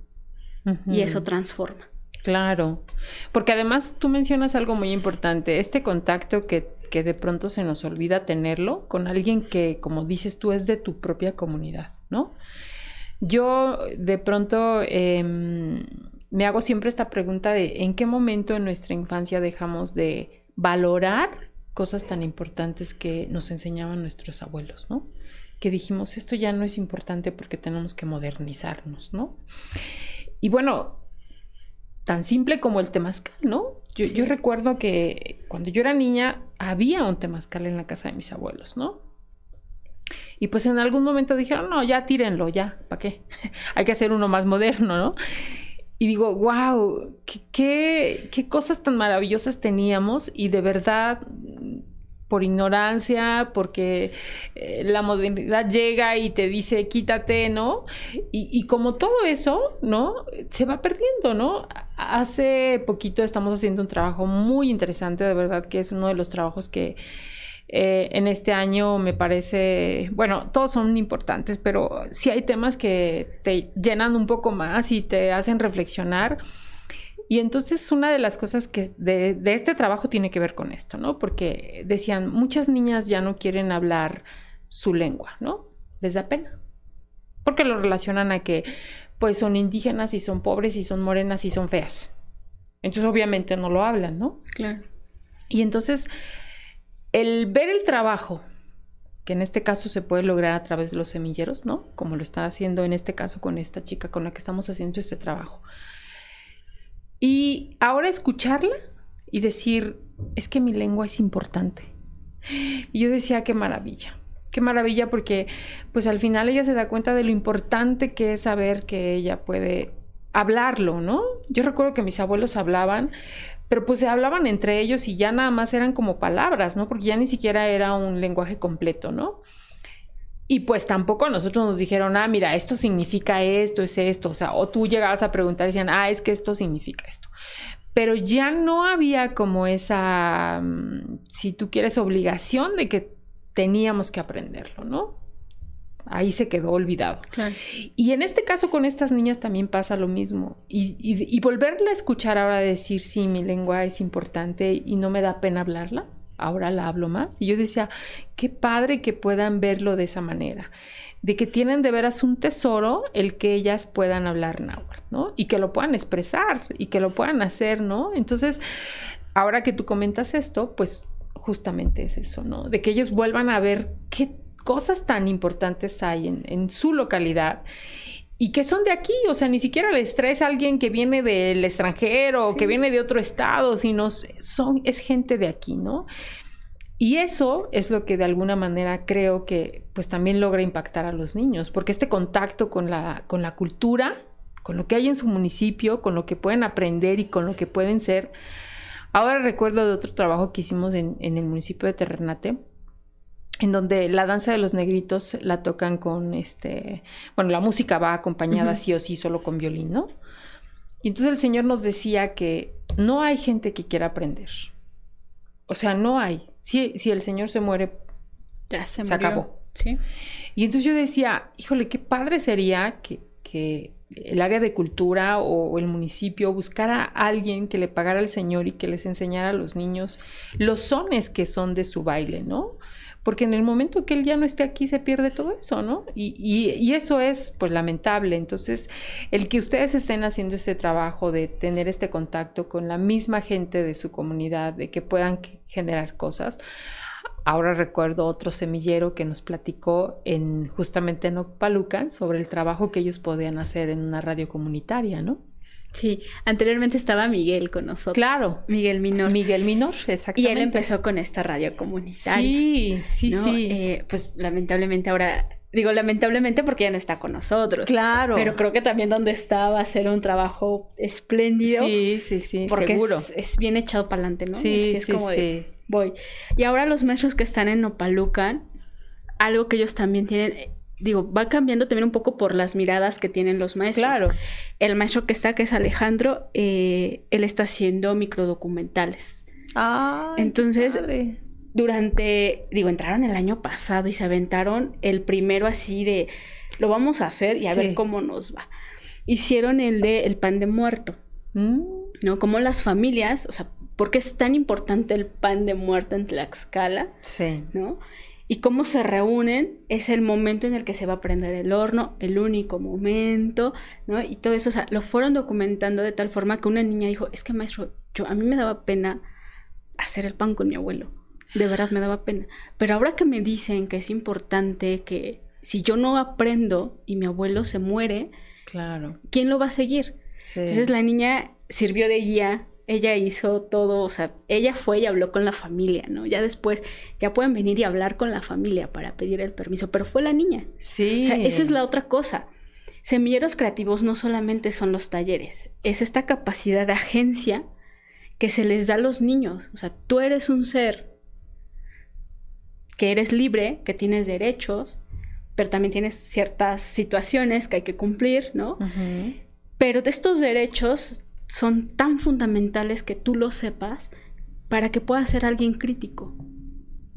Y eso transforma. Claro, porque además tú mencionas algo muy importante, este contacto que, que de pronto se nos olvida tenerlo con alguien que, como dices tú, es de tu propia comunidad, ¿no? Yo de pronto em, me hago siempre esta pregunta de en qué momento en nuestra infancia dejamos de valorar cosas tan importantes que nos enseñaban nuestros abuelos, ¿no? Que dijimos, esto ya no es importante porque tenemos que modernizarnos, ¿no? Y bueno, tan simple como el temazcal, ¿no? Yo, yo recuerdo que cuando yo era niña había un temazcal en la casa de mis abuelos, ¿no? Y pues en algún momento dijeron, no, ya tírenlo, ya, ¿para qué? [laughs] Hay que hacer uno más moderno, ¿no? Y digo, wow, qué, qué, cosas tan maravillosas teníamos y de verdad por ignorancia, porque eh, la modernidad llega y te dice quítate, ¿no? Y, como todo eso, ¿no? Se va perdiendo, ¿no? Hace poquito estamos haciendo un trabajo muy interesante, de verdad que es uno de los trabajos que eh, en este año me parece, bueno, todos son importantes, pero sí hay temas que te llenan un poco más y te hacen reflexionar. Y entonces una de las cosas que de, de, este trabajo tiene que ver con esto, ¿no? Porque decían, muchas niñas ya no quieren hablar su lengua, ¿no? Les da pena. Porque lo relacionan a que pues son indígenas y son pobres y son morenas y son feas. Entonces obviamente no lo hablan, ¿no? Claro. Y entonces el ver el trabajo, que en este caso se puede lograr a través de los semilleros, ¿no? Como lo está haciendo en este caso con esta chica con la que estamos haciendo este trabajo. Y ahora escucharla y decir, es que mi lengua es importante. Y yo decía, qué maravilla, qué maravilla porque pues al final ella se da cuenta de lo importante que es saber que ella puede hablarlo, ¿no? Yo recuerdo que mis abuelos hablaban, pero pues se hablaban entre ellos y ya nada más eran como palabras, ¿no? Porque ya ni siquiera era un lenguaje completo, ¿no? Y pues tampoco a nosotros nos dijeron, ah, mira, esto significa esto, es esto, o sea, o tú llegabas a preguntar y decían, ah, es que esto significa esto. Pero ya no había como esa, mm, si tú quieres, obligación de que teníamos que aprenderlo, ¿no? ahí se quedó olvidado. Y en este caso con estas niñas también pasa lo mismo. Y, y, volverla a escuchar ahora decir, sí, mi lengua es importante y no me da pena hablarla, ahora la hablo más. Y yo decía, qué padre que puedan verlo de esa manera, de que tienen de veras un tesoro el que ellas puedan hablar náhuatl, ¿no? Y que lo puedan expresar y que lo puedan hacer, ¿no? Entonces, ahora que tú comentas esto, pues justamente es eso, ¿no? De que ellos vuelvan a ver qué cosas tan importantes hay en, su localidad y que son de aquí, o sea, ni siquiera les traes a alguien que viene del extranjero o que viene de otro estado, sino son, es gente de aquí, ¿no? Y eso es lo que de alguna manera creo que pues también logra impactar a los niños, porque este contacto con la, con la cultura, con lo que hay en su municipio, con lo que pueden aprender y con lo que pueden ser. Ahora recuerdo de otro trabajo que hicimos en, el municipio de Terrenate, en donde la danza de los negritos la tocan con este, bueno, la música va acompañada sí o sí solo con violín, ¿no? Y entonces el Señor nos decía que no hay gente que quiera aprender. O sea, no hay. Si, si el Señor se muere, ya se, acabó. ¿sí? Y entonces yo decía, híjole, qué padre sería que, el área de cultura o, el municipio buscara a alguien que le pagara al Señor y que les enseñara a los niños los sones que son de su baile, ¿no? Porque en el momento que él ya no esté aquí se pierde todo eso, ¿no? Y, y, eso es pues lamentable. Entonces, el que ustedes estén haciendo ese trabajo de tener este contacto con la misma gente de su comunidad, de que puedan generar cosas. Ahora recuerdo otro semillero que nos platicó en justamente en Ocpalucan sobre el trabajo que ellos podían hacer en una radio comunitaria, ¿no? Sí, anteriormente estaba Miguel con nosotros. Claro. Miguel Minor. Miguel Minor, exactamente. Y él empezó con esta radio comunitaria. Sí, sí, sí. Eh, pues lamentablemente ahora, digo lamentablemente porque ya no está con nosotros. Claro. Pero creo que también donde estaba va a ser un trabajo espléndido. Sí, sí, sí, porque seguro. Es, bien echado para adelante, ¿no? Sí, es como sí. voy. Y ahora los maestros que están en Nopalucan, algo que ellos también tienen digo, va cambiando también un poco por las miradas que tienen los maestros. Claro. El maestro que está, que es Alejandro, eh, él está haciendo microdocumentales. Ah. Entonces, durante, digo, entraron el año pasado y se aventaron el primero así de, lo vamos a hacer y a ver cómo nos va. Hicieron el de el pan de muerto. Mm. ¿No? Como las familias, o sea, ¿por qué es tan importante el pan de muerto en Tlaxcala? Sí. ¿No? Y cómo se reúnen es el momento en el que se va a prender el horno, el único momento, ¿no? Y todo eso, o sea, lo fueron documentando de tal forma que una niña dijo, es que maestro, yo a mí me daba pena hacer el pan con mi abuelo, de verdad me daba pena, pero ahora que me dicen que es importante que si yo no aprendo y mi abuelo se muere, claro. ¿quién lo va a seguir? Entonces la niña sirvió de guía ella hizo todo, o sea, ella fue y habló con la familia, ¿no? Ya después, ya pueden venir y hablar con la familia para pedir el permiso, pero fue la niña. Sí. O sea, eso es la otra cosa. Semilleros creativos no solamente son los talleres, es esta capacidad de agencia que se les da a los niños. O sea, tú eres un ser que eres libre, que tienes derechos, pero también tienes ciertas situaciones que hay que cumplir, ¿no? Pero de estos derechos son tan fundamentales que tú lo sepas para que puedas ser alguien crítico,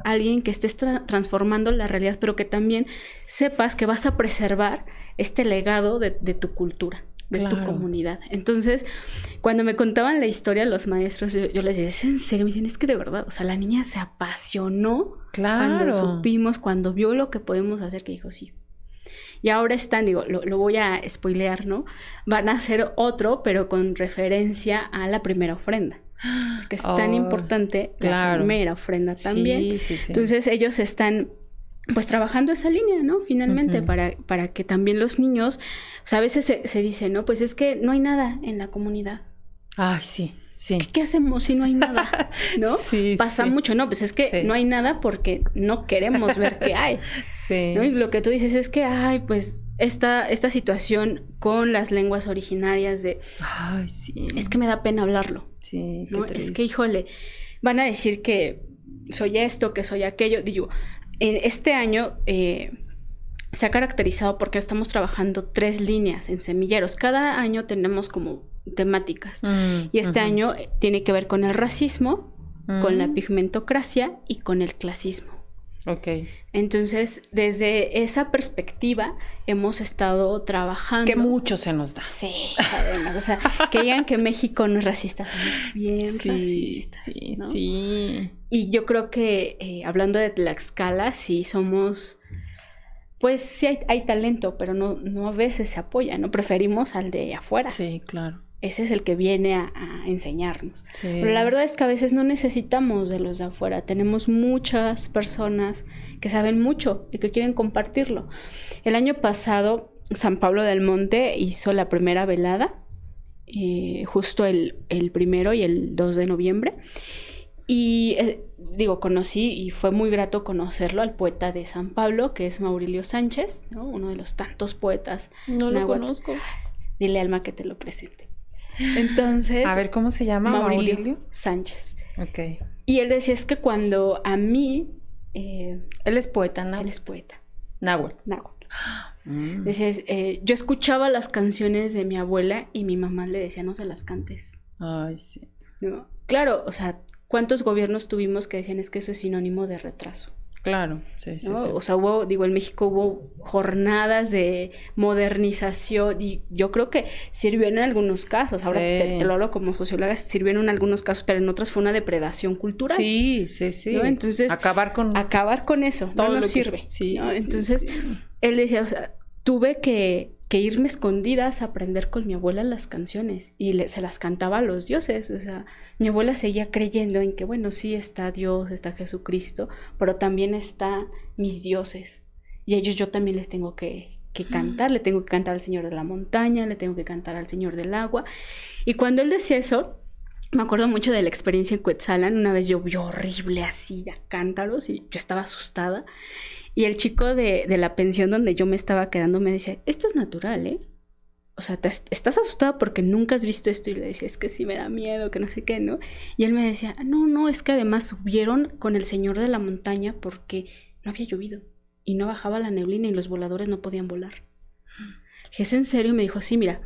alguien que estés transformando la realidad, pero que también sepas que vas a preservar este legado de, tu cultura, de tu comunidad. Entonces, cuando me contaban la historia los maestros, yo, les decía, ¿es en serio? Me dicen, es que de verdad, o sea, la niña se apasionó cuando supimos, cuando vio lo que podemos hacer, que dijo, sí, y ahora están, digo, lo, voy a spoilear, ¿no? Van a hacer otro, pero con referencia a la primera ofrenda. Que es tan oh, importante la primera ofrenda también. Entonces ellos están pues trabajando esa línea, ¿no? Finalmente, para, para que también los niños, o sea, a veces se, se dice, ¿no? Pues es que no hay nada en la comunidad. Ay, sí, sí. ¿Qué hacemos si no hay nada? [laughs] ¿No? Sí, Pasa mucho, no, pues es que no hay nada porque no queremos ver qué hay. [laughs] Sí. ¿no? Y lo que tú dices es que, ay, pues esta, esta situación con las lenguas originarias de... Ay, sí. Es que me da pena hablarlo. Sí. ¿no? Es que, híjole, van a decir que soy esto, que soy aquello. Digo, en este año... Eh, se ha caracterizado porque estamos trabajando tres líneas en semilleros. Cada año tenemos como temáticas. Mm, y este año eh, tiene que ver con el racismo, con la mm. pigmentocracia y con el clasismo. Ok. Entonces, desde esa perspectiva hemos estado trabajando. Que mucho se nos da. Sí, además. o sea, que digan que México no es racista, somos bien racistas. Sí, sí. Y yo creo que eh, hablando de Tlaxcala, sí somos. Pues sí hay, hay talento, pero no, no a veces se apoya, ¿no? Preferimos al de afuera. Sí, claro. Ese es el que viene a, enseñarnos. Pero la verdad es que a veces no necesitamos de los de afuera. Tenemos muchas personas que saben mucho y que quieren compartirlo. El año pasado, San Pablo del Monte hizo la primera velada, eh, justo el, primero y el 2 de noviembre. Y eh, digo, conocí y fue muy grato conocerlo al poeta de San Pablo, que es Maurilio Sánchez, uno de los tantos poetas. No lo conozco. Dile Alma que te lo presente. Entonces. A ver, ¿cómo se llama? Maurilio, Sánchez. Ok. Y él decía: es que cuando a mí. Eh, él es poeta, ¿no? Él es poeta. Náhuatl. Náhuatl. Mm. Decía: eh, yo escuchaba las canciones de mi abuela y mi mamá le decía: no se las cantes. Ay, sí. Claro, o sea, ¿cuántos gobiernos tuvimos que decían es que eso es sinónimo de retraso? Claro, sí, sí, O sea, hubo, digo, en México hubo jornadas de modernización y yo creo que sirvió en algunos casos, ahora te, lo hablo como socióloga, sirvió en algunos casos, pero en otros fue una depredación cultural. Sí, sí, sí. Entonces, acabar con... Acabar con eso, Todo no nos sirve. Sí, Entonces, él decía, o sea, tuve que que irme escondidas a aprender con mi abuela las canciones y se las cantaba a los dioses. O sea, mi abuela seguía creyendo en que, bueno, sí está Dios, está Jesucristo, pero también están mis dioses. Y a ellos yo también les tengo que, que cantar, le tengo que cantar al Señor de la montaña, le tengo que cantar al Señor del agua. Y cuando él decía eso, me acuerdo mucho de la experiencia en Cuetzalan. Una vez llovió horrible así, a cántaros, y yo estaba asustada. Y el chico de, la pensión donde yo me estaba quedando me decía, esto es natural, ¿eh? O sea, estás asustada porque nunca has visto esto. Y le decía, es que sí me da miedo, que no sé qué, ¿no? Y él me decía, no, no, es que además subieron con el señor de la montaña porque no había llovido. Y no bajaba la neblina y los voladores no podían volar. Y es en serio, me dijo, sí, mira,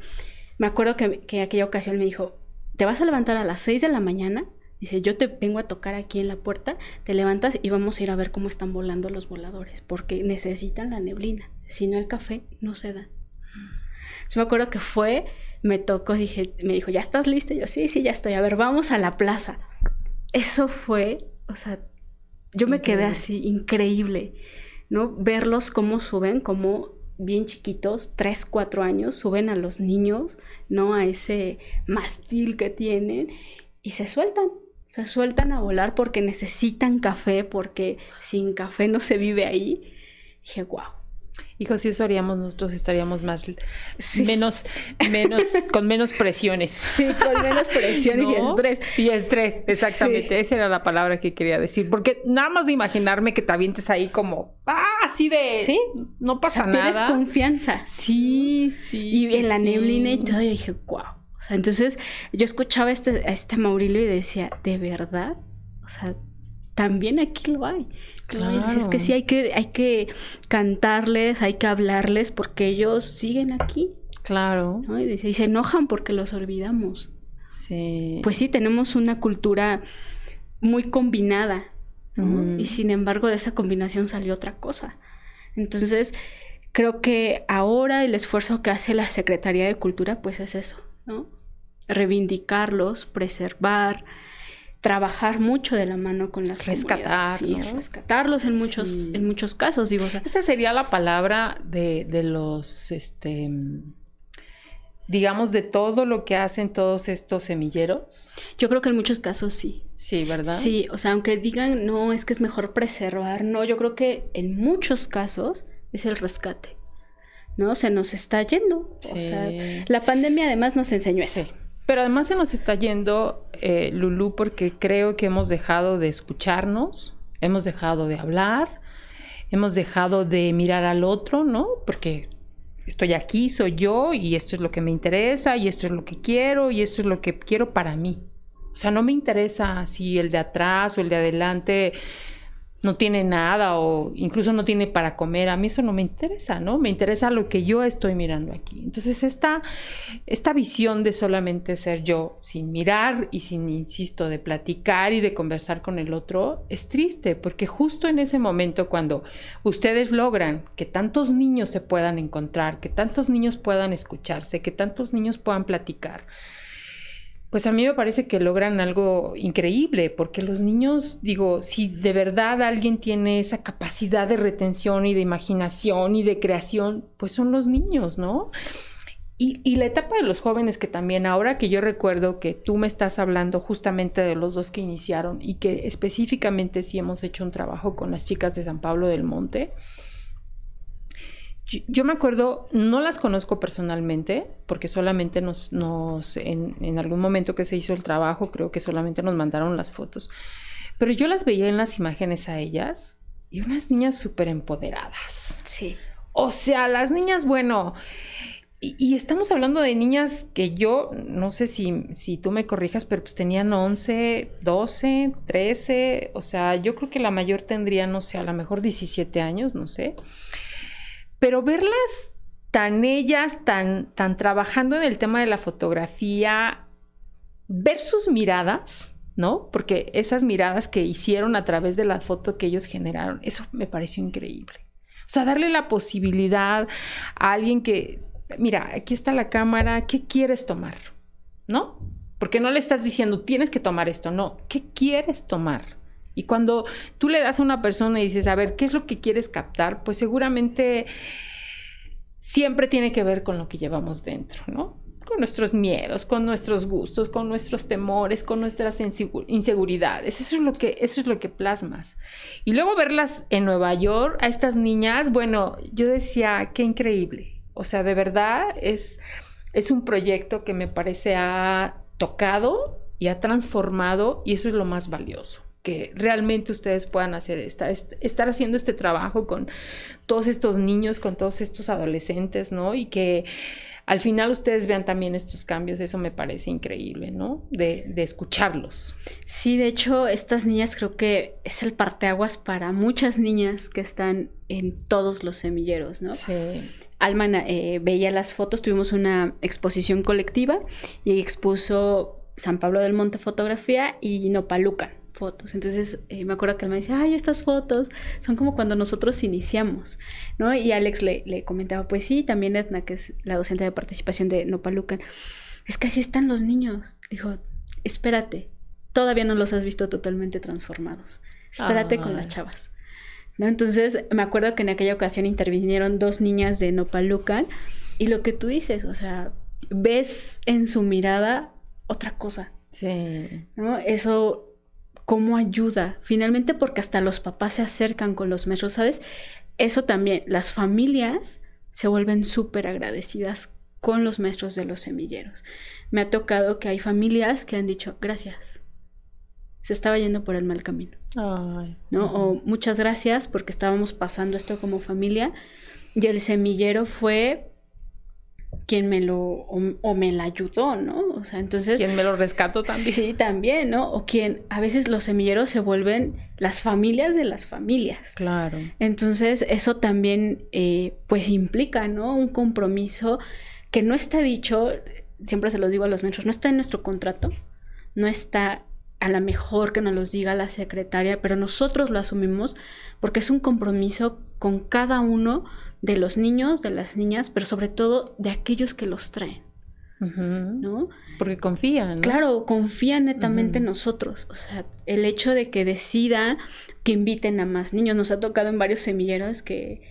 me acuerdo que, que aquella ocasión me dijo, te vas a levantar a las 6 de la mañana Dice, yo te vengo a tocar aquí en la puerta, te levantas y vamos a ir a ver cómo están volando los voladores, porque necesitan la neblina. Si no, el café no se da. Yo me acuerdo que fue, me tocó, dije, me dijo, ¿ya estás lista? yo, sí, sí, ya estoy. A ver, vamos a la plaza. Eso fue, o sea, yo me quedé así, increíble, ¿no? Verlos cómo suben, como bien chiquitos, 3, 4 años, suben a los niños, ¿no? A ese mastil que tienen y se sueltan se sueltan a volar porque necesitan café, porque sin café no se vive ahí. dije, wow. Hijo, si eso haríamos, nosotros estaríamos más, menos, menos, [laughs] con menos presiones. Sí, con menos presiones y estrés. Y estrés, exactamente. Esa era la palabra que quería decir. Porque nada más de imaginarme que te avientes ahí como, ah, así de, sí, no pasa nada. Tienes confianza. Sí, sí. Y en la neblina y todo, yo dije, wow entonces yo escuchaba este, a este Maurilio y decía, ¿de verdad? O sea, también aquí lo hay. Claro. es que sí hay que, hay que cantarles, hay que hablarles porque ellos siguen aquí. Claro. Y, se enojan porque los olvidamos. Sí. Pues sí, tenemos una cultura muy combinada. Y sin embargo, de esa combinación salió otra cosa. Entonces, creo que ahora el esfuerzo que hace la Secretaría de Cultura, pues es eso, ¿no? Reivindicarlos, preservar, trabajar mucho de la mano con las rescatar, rescatarlos en muchos, en muchos casos, digo, esa sería la palabra de, de los este digamos, de todo lo que hacen todos estos semilleros? Yo creo que en muchos casos sí. Sí, ¿verdad? Sí, o sea, aunque digan, no, es que es mejor preservar, no, yo creo que en muchos casos es el rescate. ¿no? Se nos está yendo. O sea, la pandemia además nos enseñó eso. Pero además se nos está yendo, eh, Lulú, porque creo que hemos dejado de escucharnos, hemos dejado de hablar, hemos dejado de mirar al otro, ¿no? Porque estoy aquí, soy yo, y esto es lo que me interesa, y esto es lo que quiero, y esto es lo que quiero para mí. O sea, no me interesa si el de atrás o el de adelante no tiene nada o incluso no tiene para comer, a mí eso no me interesa, ¿no? Me interesa lo que yo estoy mirando aquí. Entonces, esta, esta visión de solamente ser yo, sin mirar y sin, insisto, de platicar y de conversar con el otro, es triste, porque justo en ese momento cuando ustedes logran que tantos niños se puedan encontrar, que tantos niños puedan escucharse, que tantos niños puedan platicar, pues a mí me parece que logran algo increíble, porque los niños, digo, si de verdad alguien tiene esa capacidad de retención y de imaginación y de creación, pues son los niños, ¿no? y, la etapa de los jóvenes que también ahora que yo recuerdo que tú me estás hablando justamente de los dos que iniciaron y que específicamente sí hemos hecho un trabajo con las chicas de San Pablo del Monte. Yo, me acuerdo, no las conozco personalmente, porque solamente nos, nos en, en, algún momento que se hizo el trabajo, creo que solamente nos mandaron las fotos, pero yo las veía en las imágenes a ellas y unas niñas súper empoderadas. Sí. O sea, las niñas, bueno, y, estamos hablando de niñas que yo, no sé si, si tú me corrijas, pero pues tenían 11, 12, 13, o sea, yo creo que la mayor tendría, no sé, a lo mejor 17 años, no sé. Pero verlas tan ellas, tan, tan trabajando en el tema de la fotografía, ver sus miradas, ¿no? Porque esas miradas que hicieron a través de la foto que ellos generaron, eso me pareció increíble. O sea, darle la posibilidad a alguien que mira, aquí está la cámara, ¿qué quieres tomar? ¿No? Porque no le estás diciendo, tienes que tomar esto, no, ¿qué quieres tomar? Y cuando tú le das a una persona y dices, a ver, ¿qué es lo que quieres captar? Pues seguramente siempre tiene que ver con lo que llevamos dentro, ¿no? Con nuestros miedos, con nuestros gustos, con nuestros temores, con nuestras inseguridades. Eso es lo que, eso es lo que plasmas. Y luego verlas en Nueva York, a estas niñas, bueno, yo decía, qué increíble o sea, de verdad es, es un proyecto que me parece ha tocado y ha transformado y eso es lo más valioso que realmente ustedes puedan hacer, estar, estar haciendo este trabajo con todos estos niños, con todos estos adolescentes, ¿no? Y que al final ustedes vean también estos cambios, eso me parece increíble, ¿no? De, de, escucharlos. Sí, de hecho, estas niñas creo que es el parteaguas para muchas niñas que están en todos los semilleros, ¿no? Sí. Alma eh, veía las fotos, tuvimos una exposición colectiva y expuso San Pablo del Monte fotografía y Nopalucan fotos. Entonces eh, me acuerdo que Alma decía, ay, estas fotos son como cuando nosotros iniciamos, ¿no? Y Alex le, comentaba, pues sí, también Edna, que es la docente de participación de Nopalucan, es que así están los niños. Dijo, espérate, todavía no los has visto totalmente transformados. Espérate con las chavas. ¿no? Entonces, me acuerdo que en aquella ocasión intervinieron dos niñas de Nopalucan y lo que tú dices, o sea, ves en su mirada otra cosa. Sí. ¿No? Eso, ¿cómo ayuda? Finalmente, porque hasta los papás se acercan con los maestros, ¿sabes? Eso también, las familias se vuelven súper agradecidas con los maestros de los semilleros. Me ha tocado que hay familias que han dicho, gracias, se estaba yendo por el mal camino. ¿no? O muchas gracias porque estábamos pasando esto como familia y el semillero fue quien me lo o, me la ayudó, ¿no? O sea, entonces quien me lo rescató también. Sí, también, ¿no? O quien a veces los semilleros se vuelven las familias de las familias. Claro. Entonces eso también eh, pues implica, ¿no? Un compromiso que no está dicho, siempre se lo digo a los maestros, no está en nuestro contrato, no está a la mejor que nos los diga la secretaria, pero nosotros lo asumimos porque es un compromiso con cada uno de los niños, de las niñas, pero sobre todo de aquellos que los traen. ¿No? Porque confían. Claro, confían netamente en nosotros. O sea, el hecho de que decidan que inviten a más niños. Nos ha tocado en varios semilleros que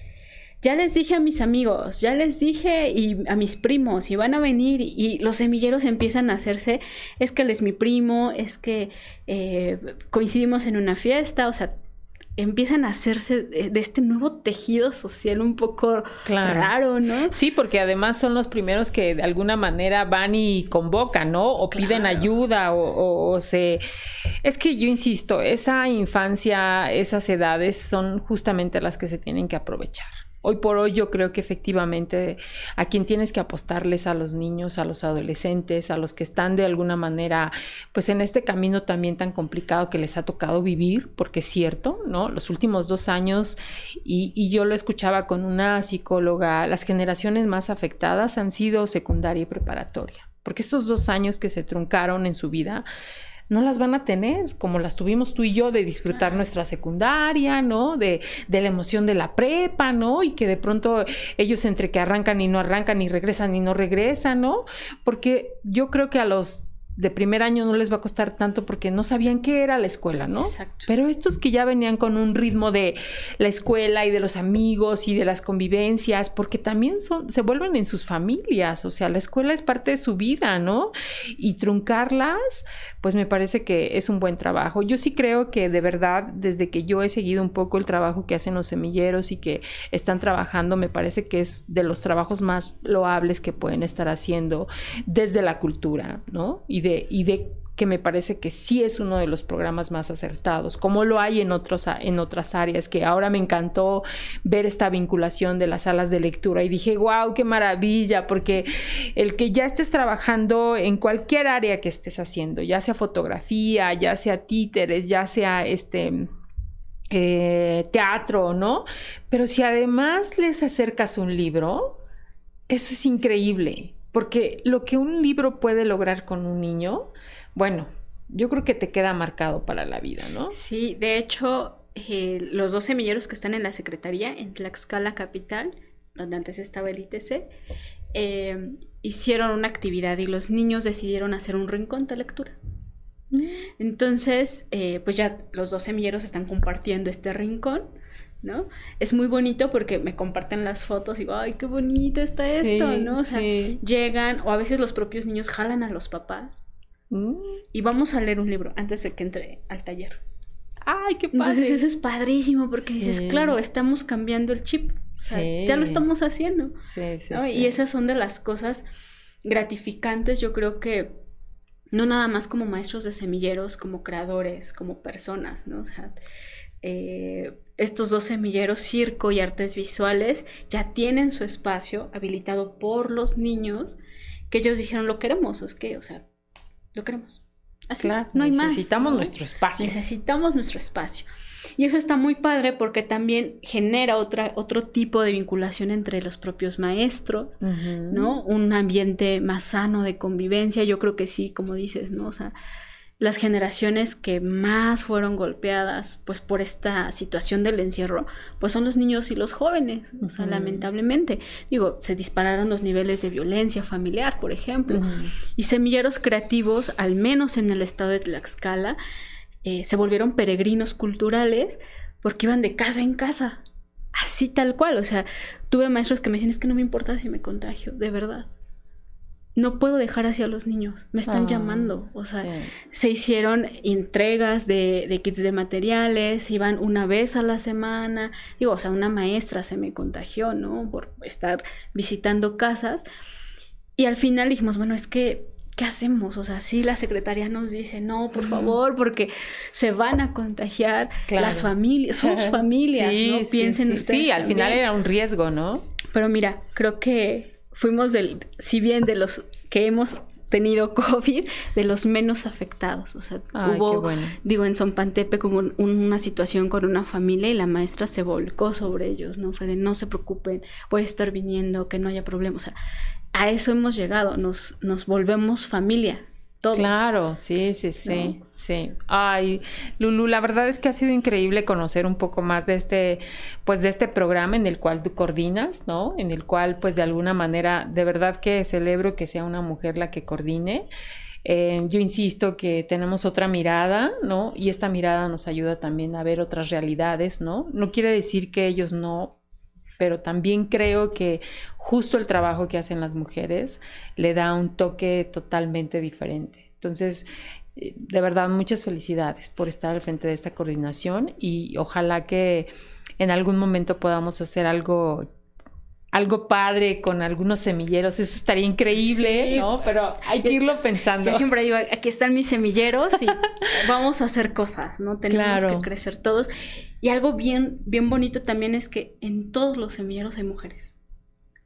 ya les dije a mis amigos, ya les dije y a mis primos y van a venir y, los semilleros empiezan a hacerse, es que él es mi primo, es que eh, coincidimos en una fiesta, o sea, empiezan a hacerse de, este nuevo tejido social un poco raro, ¿no? Sí, porque además son los primeros que de alguna manera van y convocan, ¿no? O piden ayuda o, o, se... Es que yo insisto, esa infancia, esas edades son justamente las que se tienen que aprovechar. Hoy por hoy yo creo que efectivamente a quien tienes que apostarles a los niños, a los adolescentes, a los que están de alguna manera pues en este camino también tan complicado que les ha tocado vivir, porque es cierto, ¿no? Los últimos dos años, y, y yo lo escuchaba con una psicóloga, las generaciones más afectadas han sido secundaria y preparatoria, porque estos dos años que se truncaron en su vida, no las van a tener como las tuvimos tú y yo de disfrutar nuestra secundaria, ¿no? De, de, la emoción de la prepa, ¿no? Y que de pronto ellos entre que arrancan y no arrancan y regresan y no regresan, ¿no? Porque yo creo que a los de primer año no les va a costar tanto porque no sabían qué era la escuela, ¿no? Exacto. Pero estos que ya venían con un ritmo de la escuela y de los amigos y de las convivencias, porque también son, se vuelven en sus familias, o sea, la escuela es parte de su vida, ¿no? Y truncarlas, pues me parece que es un buen trabajo. Yo sí creo que de verdad, desde que yo he seguido un poco el trabajo que hacen los semilleros y que están trabajando, me parece que es de los trabajos más loables que pueden estar haciendo desde la cultura, ¿no? Y de, y de que me parece que sí es uno de los programas más acertados, como lo hay en, otros, en otras áreas, que ahora me encantó ver esta vinculación de las salas de lectura y dije, wow, qué maravilla, porque el que ya estés trabajando en cualquier área que estés haciendo, ya sea fotografía, ya sea títeres, ya sea este... Eh, teatro, ¿no? Pero si además les acercas un libro, eso es increíble. Porque lo que un libro puede lograr con un niño, bueno, yo creo que te queda marcado para la vida, ¿no? Sí, de hecho, eh, los dos semilleros que están en la Secretaría, en Tlaxcala Capital, donde antes estaba el ITC, eh, hicieron una actividad y los niños decidieron hacer un rincón de lectura. Mm. Entonces, eh, pues ya los dos semilleros están compartiendo este rincón ¿no? Es muy bonito porque me comparten las fotos y digo, ay, qué bonito está esto, ¿no? O sea, llegan, o a veces los propios niños jalan a los papás mm. y vamos a leer un libro antes de que entre al taller. Ay, qué padre. Entonces eso es padrísimo porque dices, claro, estamos cambiando el chip. ya lo estamos haciendo. Y esas son de las cosas gratificantes, yo creo que no nada más como maestros de semilleros, como creadores, como personas, ¿no? O sea, eh, estos dos semilleros, circo y artes visuales, ya tienen su espacio habilitado por los niños que ellos dijeron, lo queremos, es que, o sea, lo queremos. Así, no hay más. Necesitamos nuestro espacio. Necesitamos nuestro espacio. Y eso está muy padre porque también genera otra, otro tipo de vinculación entre los propios maestros, ¿no? Un ambiente más sano de convivencia. Yo creo que sí, como dices, ¿no? O sea, las generaciones que más fueron golpeadas pues por esta situación del encierro pues son los niños y los jóvenes o sea lamentablemente. Digo se dispararon los niveles de violencia familiar por ejemplo. Y semilleros creativos al menos en el estado de Tlaxcala eh, se volvieron peregrinos culturales porque iban de casa en casa. Así tal cual. O sea tuve maestros que me decían es que no me importa si me contagio de verdad no puedo dejar así a los niños, me están ah, llamando. O sea, se hicieron entregas de, de, kits de materiales, iban una vez a la semana. Digo, o sea, una maestra se me contagió, ¿no? Por estar visitando casas. Y al final dijimos, bueno, es que, ¿qué hacemos? O sea, sí, la secretaria nos dice, no, por favor, porque se van a contagiar las familias, [laughs] sus familias, ¿no? Piensen ustedes. Sí, al final era un riesgo, ¿no? Pero mira, creo que fuimos del, si bien de los que hemos tenido [laughs] COVID, de los menos afectados. O sea, hubo, digo, en Sonpantepe como una situación con una familia y la maestra se volcó sobre ellos, ¿no? Fue de no se preocupen, voy a estar viniendo, que no haya problema. O sea, a eso hemos llegado, nos, nos volvemos familia. Claro, sí, sí, sí, sí. Ay, Lulu, la verdad es que ha sido increíble conocer un poco más de este, pues de este programa en el cual tú coordinas, ¿no? En el cual, pues de alguna manera, de verdad que celebro que sea una mujer la que coordine. Eh, yo insisto que tenemos otra mirada, ¿no? Y esta mirada nos ayuda también a ver otras realidades, ¿no? No quiere decir que ellos no pero también creo que justo el trabajo que hacen las mujeres le da un toque totalmente diferente. Entonces, eh, de verdad, muchas felicidades por estar al frente de esta coordinación y ojalá que en algún momento podamos hacer algo algo padre con algunos semilleros, eso estaría increíble, ¿no? Pero hay que irlo pensando. Yo siempre digo, aquí están mis semilleros y [laughs] vamos a hacer cosas, ¿no? Tenemos que crecer todos. Y algo bien, bien bonito también es que en todos los semilleros hay mujeres.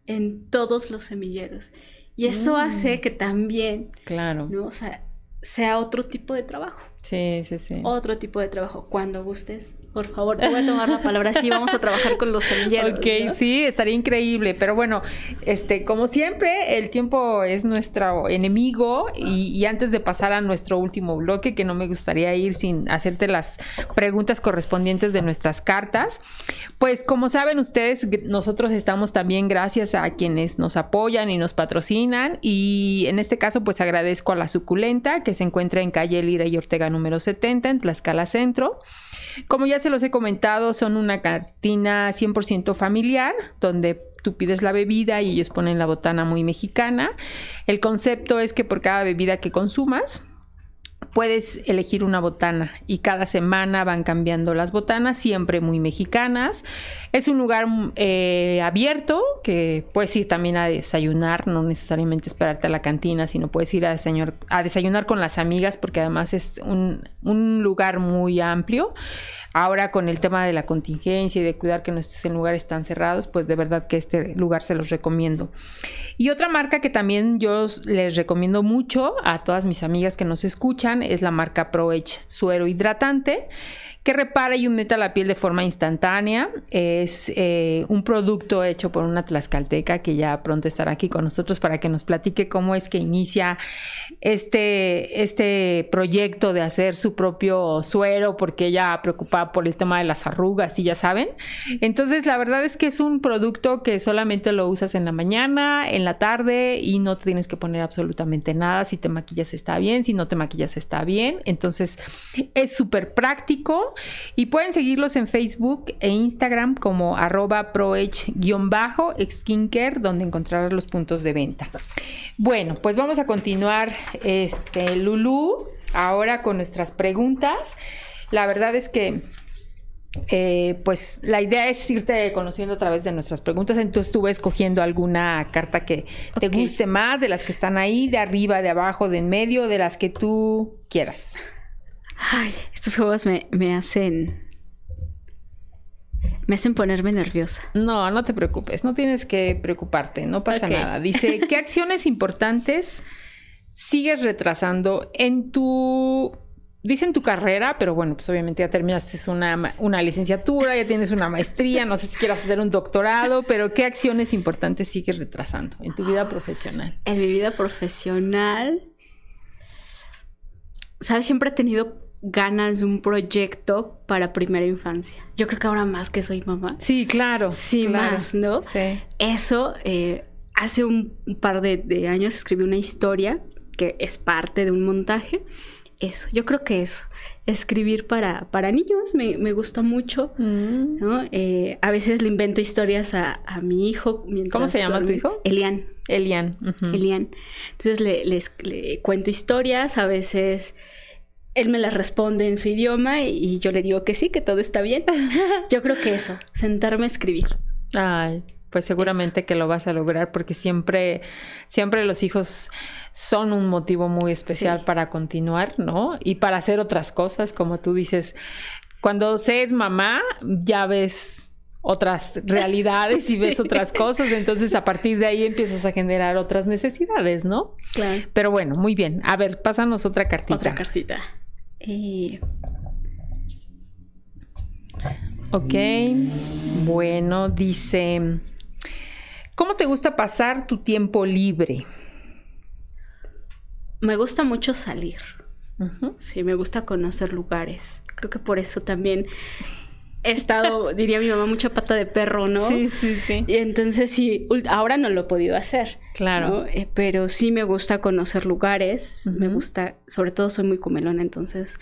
En todos los semilleros. Y eso mm. hace que también, claro. ¿no? O sea, sea otro tipo de trabajo. Sí, sí, sí. Otro tipo de trabajo. Cuando gustes, Por favor, te voy a tomar la palabra. Sí, vamos a trabajar con los semilleros. Ok, sí, estaría increíble. Pero bueno, este, como siempre, el tiempo es nuestro enemigo. Y, antes de pasar a nuestro último bloque, que no me gustaría ir sin hacerte las preguntas correspondientes de nuestras cartas, pues como saben ustedes, nosotros estamos también gracias a quienes nos apoyan y nos patrocinan. Y en este caso, pues agradezco a la suculenta que se encuentra en calle Lira y Ortega número 70 en Tlaxcala Centro. Como ya se los he comentado, son una cantina 100% familiar, donde tú pides la bebida y ellos ponen la botana muy mexicana. El concepto es que por cada bebida que consumas, puedes elegir una botana y cada semana van cambiando las botanas, siempre muy mexicanas. Es un lugar eh, abierto que puedes ir también a desayunar, no necesariamente esperarte a la cantina, sino puedes ir a desayunar, a desayunar con las amigas porque además es un, un lugar muy amplio. Ahora con el tema de la contingencia y de cuidar que no estés en lugares tan cerrados, pues de verdad que este lugar se los recomiendo. Y otra marca que también yo les recomiendo mucho a todas mis amigas que nos escuchan es la marca ProEdge Suero Hidratante que repara y humecta la piel de forma instantánea. Es eh, un producto hecho por una tlaxcalteca que ya pronto estará aquí con nosotros para que nos platique cómo es que inicia este, este proyecto de hacer su propio suero, porque ella preocupada por el tema de las arrugas y ya saben. Entonces, la verdad es que es un producto que solamente lo usas en la mañana, en la tarde y no tienes que poner absolutamente nada. Si te maquillas está bien, si no te maquillas está bien. Entonces, es súper práctico y pueden seguirlos en Facebook e Instagram como arroba proedge-skincare, donde encontrarán los puntos de venta. Bueno, pues vamos a continuar, este, Lulu, ahora con nuestras preguntas. La verdad es que eh, pues la idea es irte conociendo a través de nuestras preguntas. Entonces tú ves cogiendo alguna carta que te guste más, de las que están ahí, de arriba, de abajo, de en medio, de las que tú quieras. Ay, estos juegos me, hacen. Me hacen ponerme nerviosa. No, no te preocupes, no tienes que preocuparte, no pasa nada. Dice, [laughs] ¿qué acciones importantes sigues retrasando en tu dice en tu carrera, pero bueno, pues obviamente ya terminaste una, una licenciatura, ya tienes una maestría, no sé si quieras hacer un doctorado, pero ¿qué acciones importantes sigues retrasando en tu vida profesional? En mi vida profesional, ¿sabes? Siempre he tenido ganas un proyecto para primera infancia. Yo creo que ahora más que soy mamá. Sí, claro. Sí, más, ¿no? Sí. Eso, eh, hace un par de, años escribí una historia que es parte de un montaje. Eso, yo creo que eso. Escribir para, para niños me, gusta mucho, mm. ¿no? Eh, a veces le invento historias a, mi hijo. ¿Cómo se llama tu hijo? Elian. Elian. Elian. Entonces le, les, le cuento historias, a veces él me las responde en su idioma y yo le digo que sí, que todo está bien. [laughs] Yo creo que eso, sentarme a escribir. Ay, pues seguramente que lo vas a lograr porque siempre, siempre los hijos son un motivo muy especial para continuar, ¿no? Y para hacer otras cosas, como tú dices, cuando se es mamá, ya ves otras [laughs] realidades y ves otras cosas, entonces a partir de ahí empiezas a generar otras necesidades, ¿no? Claro. Pero bueno, muy bien. A ver, pásanos otra cartita. Otra cartita. Ok, bueno, dice, ¿cómo te gusta pasar tu tiempo libre? Me gusta mucho salir. Sí, me gusta conocer lugares. Creo que por eso también he estado, diría mi mamá, mucha pata de perro, ¿no? Sí, sí, sí. Y entonces sí, ahora no lo he podido hacer. Claro. Eh, pero sí me gusta conocer lugares, me gusta, sobre todo soy muy comelona, entonces...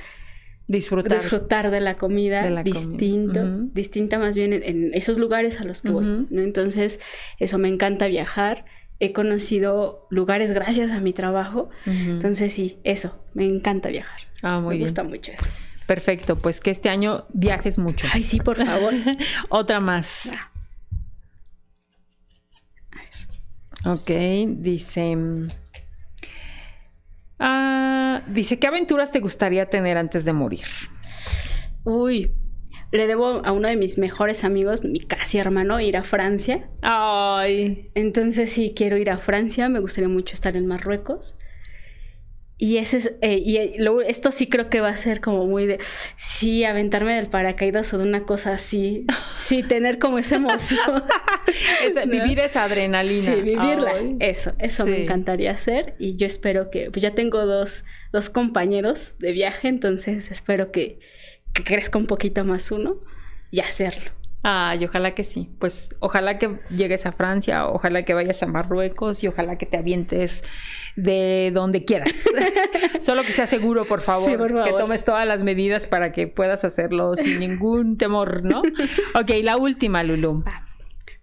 Disfrutar. Disfrutar de la comida distinto, distinta más bien en, esos lugares a los que voy, ¿no? Entonces, eso me encanta viajar. He conocido lugares gracias a mi trabajo. Entonces, sí, eso, me encanta viajar. Ah, muy me gusta mucho eso. Perfecto, pues que este año viajes mucho. Ay, sí, por favor. [laughs] Otra más. Ok, dice. Ah, dice, ¿qué aventuras te gustaría tener antes de morir? Uy, le debo a uno de mis mejores amigos, mi casi hermano, ir a Francia. Ay. Entonces sí, quiero ir a Francia, me gustaría mucho estar en Marruecos. Y ese es, eh, y eh, esto sí creo que va a ser como muy de, sí, aventarme del paracaídas o de una cosa así, sí, tener como esa emoción. [laughs] Vivir esa adrenalina. Sí, vivirla. Eso, eso me encantaría hacer y yo espero que, pues ya tengo dos, dos compañeros de viaje, entonces espero que, que crezca un poquito más uno y hacerlo. Ay, ojalá que sí. Pues ojalá que llegues a Francia, ojalá que vayas a Marruecos y ojalá que te avientes de donde quieras. [laughs] [laughs] Solo que sea seguro, por favor, por favor, que tomes todas las medidas para que puedas hacerlo sin ningún temor, ¿no? [laughs] Ok, la última, Lulu.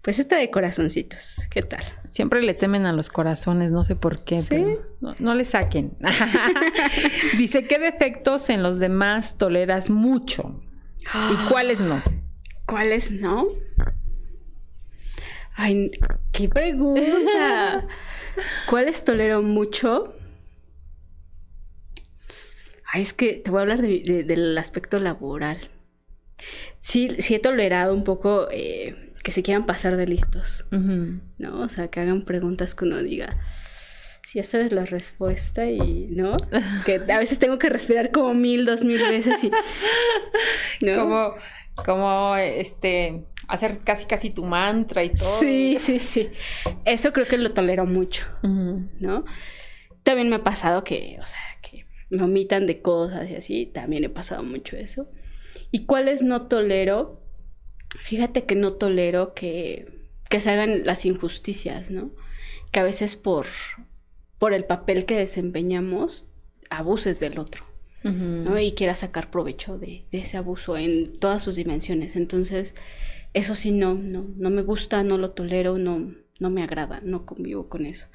Pues esta de corazoncitos, ¿qué tal? Siempre le temen a los corazones, no sé por qué, pero no, no, le saquen. Dice, ¿qué defectos en los demás toleras mucho? ¿Y [gasps] cuáles no? ¿Cuáles no? Ay, qué pregunta. [laughs] ¿Cuáles tolero mucho? Ay, es que te voy a hablar del aspecto laboral. Sí, sí he tolerado un poco eh, que se quieran pasar de listos, ¿no? O sea, que hagan preguntas que uno diga, si ya sabes la respuesta y, ¿no? [laughs] Que a veces tengo que respirar como mil, dos mil veces y... [laughs] Como como este hacer casi casi tu mantra y todo. Sí, sí, sí. Eso creo que lo tolero mucho, ¿no? También me ha pasado que, o sea, que me omitan de cosas y así, también he pasado mucho eso. ¿Y cuáles no tolero? Fíjate que no tolero que, que se hagan las injusticias, ¿no? Que a veces por, por el papel que desempeñamos abuses del otro. Y quiera sacar provecho de, ese abuso en todas sus dimensiones. Entonces, eso sí no, no, no me gusta, no lo tolero, no, no me agrada, no convivo con eso.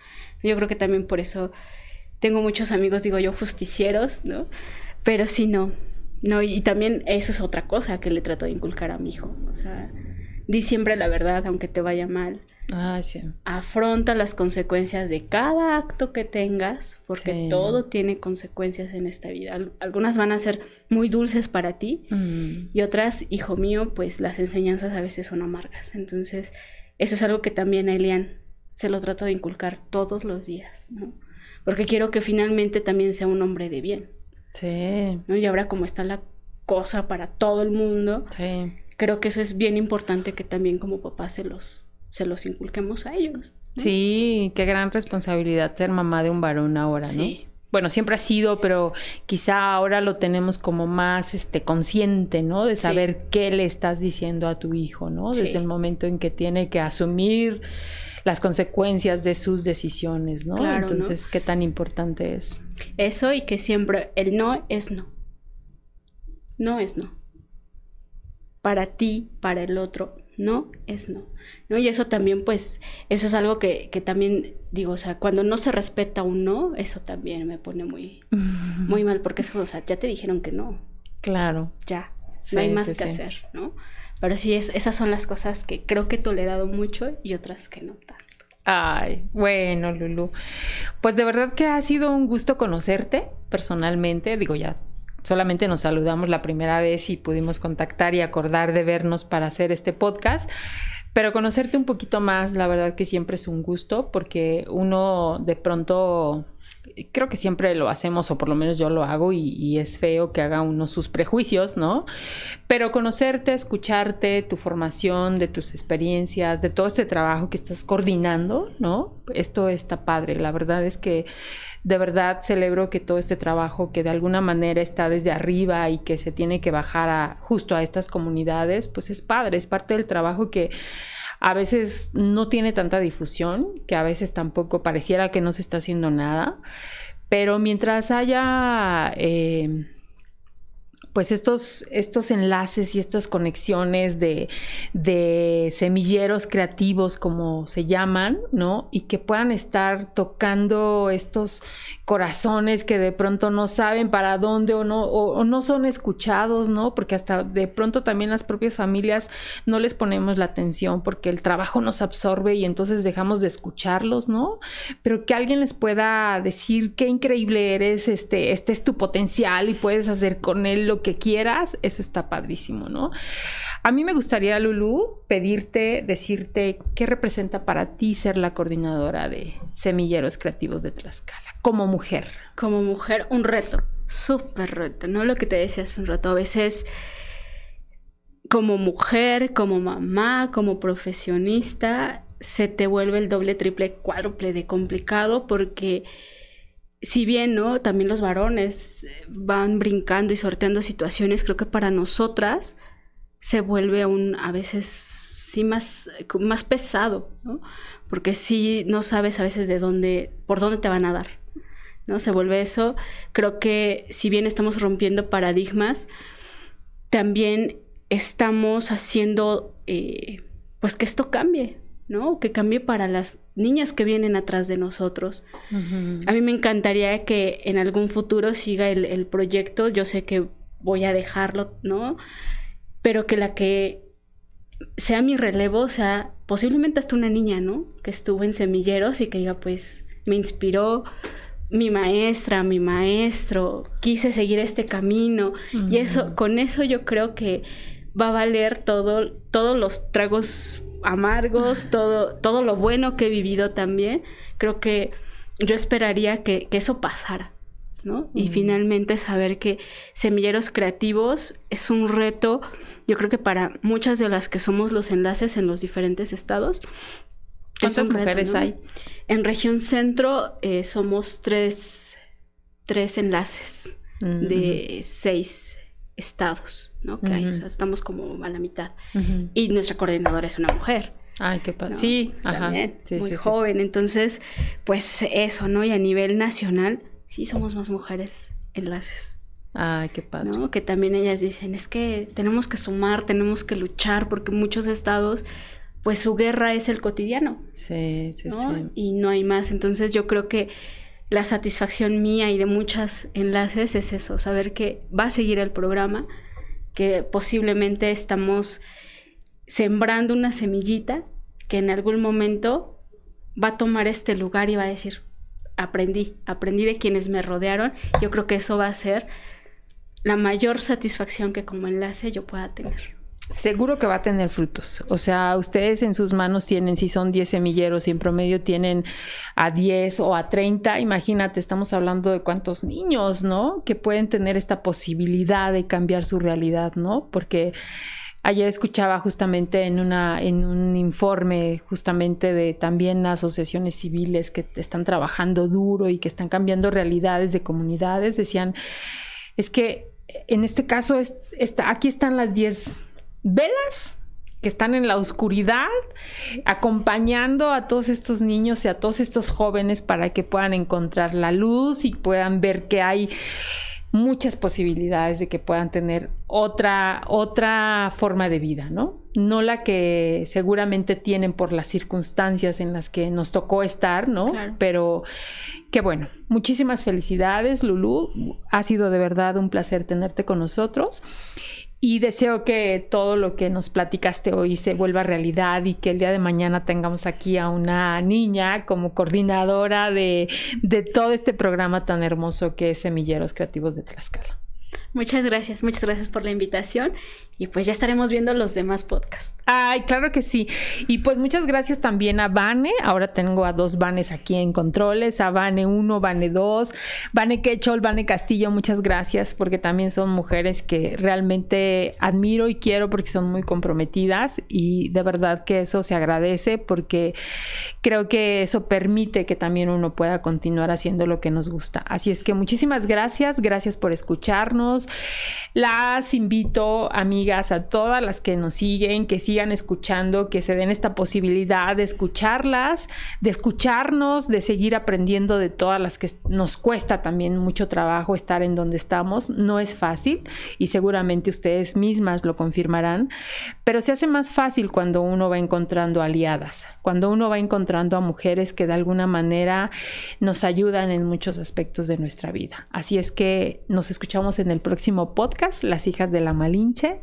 Yo creo que también por eso tengo muchos amigos, digo yo, justicieros, ¿no? Pero sí no, no, y también eso es otra cosa que le trato de inculcar a mi hijo. O sea, di siempre la verdad, aunque te vaya mal. Ah, sí. Afronta las consecuencias de cada acto que tengas, porque todo tiene consecuencias en esta vida. Algunas van a ser muy dulces para ti mm. y otras, hijo mío, pues las enseñanzas a veces son amargas. Entonces, eso es algo que también a Elian se lo trato de inculcar todos los días, ¿no? Porque quiero que finalmente también sea un hombre de bien. Sí. ¿no? Y ahora como está la cosa para todo el mundo, sí creo que eso es bien importante que también como papá se los, se los inculquemos a ellos. Sí, qué gran responsabilidad ser mamá de un varón ahora, ¿no? Bueno, siempre ha sido, pero quizá ahora lo tenemos como más este consciente, ¿no? De saber qué le estás diciendo a tu hijo, ¿no? Desde el momento en que tiene que asumir las consecuencias de sus decisiones, ¿no? Entonces, ¿qué tan importante es? Eso y que siempre el no es no. No es no para ti, para el otro, no es no. ¿no? Y eso también, pues, eso es algo que, que, también digo, o sea, cuando no se respeta un no, eso también me pone muy, [laughs] muy mal, porque es como, o sea, ya te dijeron que no. Claro. Ya, no hay más que hacer, ¿no? Pero sí, es, esas son las cosas que creo que he tolerado mucho y otras que no tanto. Ay, bueno, Lulu. Pues de verdad que ha sido un gusto conocerte personalmente. Digo, ya solamente nos saludamos la primera vez y pudimos contactar y acordar de vernos para hacer este podcast. Pero conocerte un poquito más, la verdad que siempre es un gusto porque uno de pronto creo que siempre lo hacemos, o por lo menos yo lo hago, y, es feo que haga uno sus prejuicios, ¿no? Pero conocerte, escucharte, tu formación, de tus experiencias, de todo este trabajo que estás coordinando, ¿no? Esto está padre. La verdad es que de verdad celebro que todo este trabajo que de alguna manera está desde arriba y que se tiene que bajar a, justo a estas comunidades, pues es padre, es parte del trabajo que a veces no tiene tanta difusión, que a veces tampoco pareciera que no se está haciendo nada, pero mientras haya... Eh, pues estos, estos enlaces y estas conexiones de, de, semilleros creativos, como se llaman, ¿no? Y que puedan estar tocando estos corazones que de pronto no saben para dónde o no, o, no son escuchados, ¿no? Porque hasta de pronto también las propias familias no les ponemos la atención porque el trabajo nos absorbe y entonces dejamos de escucharlos, ¿no? Pero que alguien les pueda decir qué increíble eres, este, este es tu potencial y puedes hacer con él lo que quieras, eso está padrísimo, ¿no? A mí me gustaría, Lulu, pedirte, decirte qué representa para ti ser la coordinadora de Semilleros Creativos de Tlaxcala, como mujer. Como mujer, un reto, súper reto, ¿no? Lo que te decía hace un rato, a veces como mujer, como mamá, como profesionista, se te vuelve el doble, triple, cuádruple de complicado porque si bien, ¿no? También los varones van brincando y sorteando situaciones, creo que para nosotras se vuelve aún a veces sí más, más pesado, ¿no? Porque sí no sabes a veces de dónde, por dónde te van a dar, ¿no? Se vuelve eso. Creo que si bien estamos rompiendo paradigmas, también estamos haciendo, eh, pues que esto cambie, ¿no? Que cambie para las niñas que vienen atrás de nosotros. A mí me encantaría que en algún futuro siga el, proyecto. Yo sé que voy a dejarlo, ¿no? Pero que la que sea mi relevo, sea posiblemente hasta una niña, ¿no? Que estuvo en semilleros y que diga, pues, me inspiró mi maestra, mi maestro, quise seguir este camino. Y eso, con eso yo creo que va a valer todo, todos los tragos amargos, todo, todo lo bueno que he vivido también. Creo que yo esperaría que, eso pasara, ¿no? Y finalmente saber que Semilleros Creativos es un reto, yo creo que para muchas de las que somos los enlaces en los diferentes estados. ¿Cuántas mujeres hay? En región centro eh, somos tres, tres enlaces de seis estados, ¿no? Que hay, o sea, estamos como a la mitad. Y nuestra coordinadora es una mujer. Ay, qué padre. Sí, ajá. muy joven. Entonces, pues eso, ¿no? Y a nivel nacional, sí somos más mujeres enlaces. Ay, qué padre. ¿no? Que también ellas dicen, es que tenemos que sumar, tenemos que luchar, porque muchos estados, pues su guerra es el cotidiano. Sí, sí, sí. Y no hay más. Entonces yo creo que la satisfacción mía y de muchas enlaces es eso, saber que va a seguir el programa, que posiblemente estamos sembrando una semillita que en algún momento va a tomar este lugar y va a decir, aprendí, aprendí de quienes me rodearon, yo creo que eso va a ser la mayor satisfacción que como enlace yo pueda tener seguro que va a tener frutos. O sea, ustedes en sus manos tienen, si son 10 semilleros y en promedio tienen a 10 o a 30, imagínate, estamos hablando de cuántos niños, ¿no? Que pueden tener esta posibilidad de cambiar su realidad, ¿no? Porque ayer escuchaba justamente en una en un informe justamente de también asociaciones civiles que están trabajando duro y que están cambiando realidades de comunidades, decían, es que en este caso es, está, aquí están las 10 velas que están en la oscuridad, acompañando a todos estos niños y a todos estos jóvenes para que puedan encontrar la luz y puedan ver que hay muchas posibilidades de que puedan tener otra, otra forma de vida, ¿no? No la que seguramente tienen por las circunstancias en las que nos tocó estar, ¿no? Pero qué bueno. Muchísimas felicidades, Lulu. Ha sido de verdad un placer tenerte con nosotros. Y deseo que todo lo que nos platicaste hoy se vuelva realidad y que el día de mañana tengamos aquí a una niña como coordinadora de, de todo este programa tan hermoso que es Semilleros Creativos de Tlaxcala. Muchas gracias, muchas gracias por la invitación y pues ya estaremos viendo los demás podcasts. Ay, claro que sí. Y pues muchas gracias también a Vane. Ahora tengo a dos Vanes aquí en controles, a Vane 1, Vane 2, Vane Quechol, Vane Castillo, muchas gracias porque también son mujeres que realmente admiro y quiero porque son muy comprometidas y de verdad que eso se agradece porque creo que eso permite que también uno pueda continuar haciendo lo que nos gusta. Así es que muchísimas gracias, gracias por escucharnos. Las invito, a todas las que nos siguen, que sigan escuchando, que se den esta posibilidad de escucharlas, de escucharnos, de seguir aprendiendo de todas las que nos cuesta también mucho trabajo estar en donde estamos. No es fácil y seguramente ustedes mismas lo confirmarán, pero se hace más fácil cuando uno va encontrando aliadas, cuando uno va encontrando a mujeres que de alguna manera nos ayudan en muchos aspectos de nuestra vida. Así es que nos escuchamos en el próximo podcast, Las hijas de la Malinche,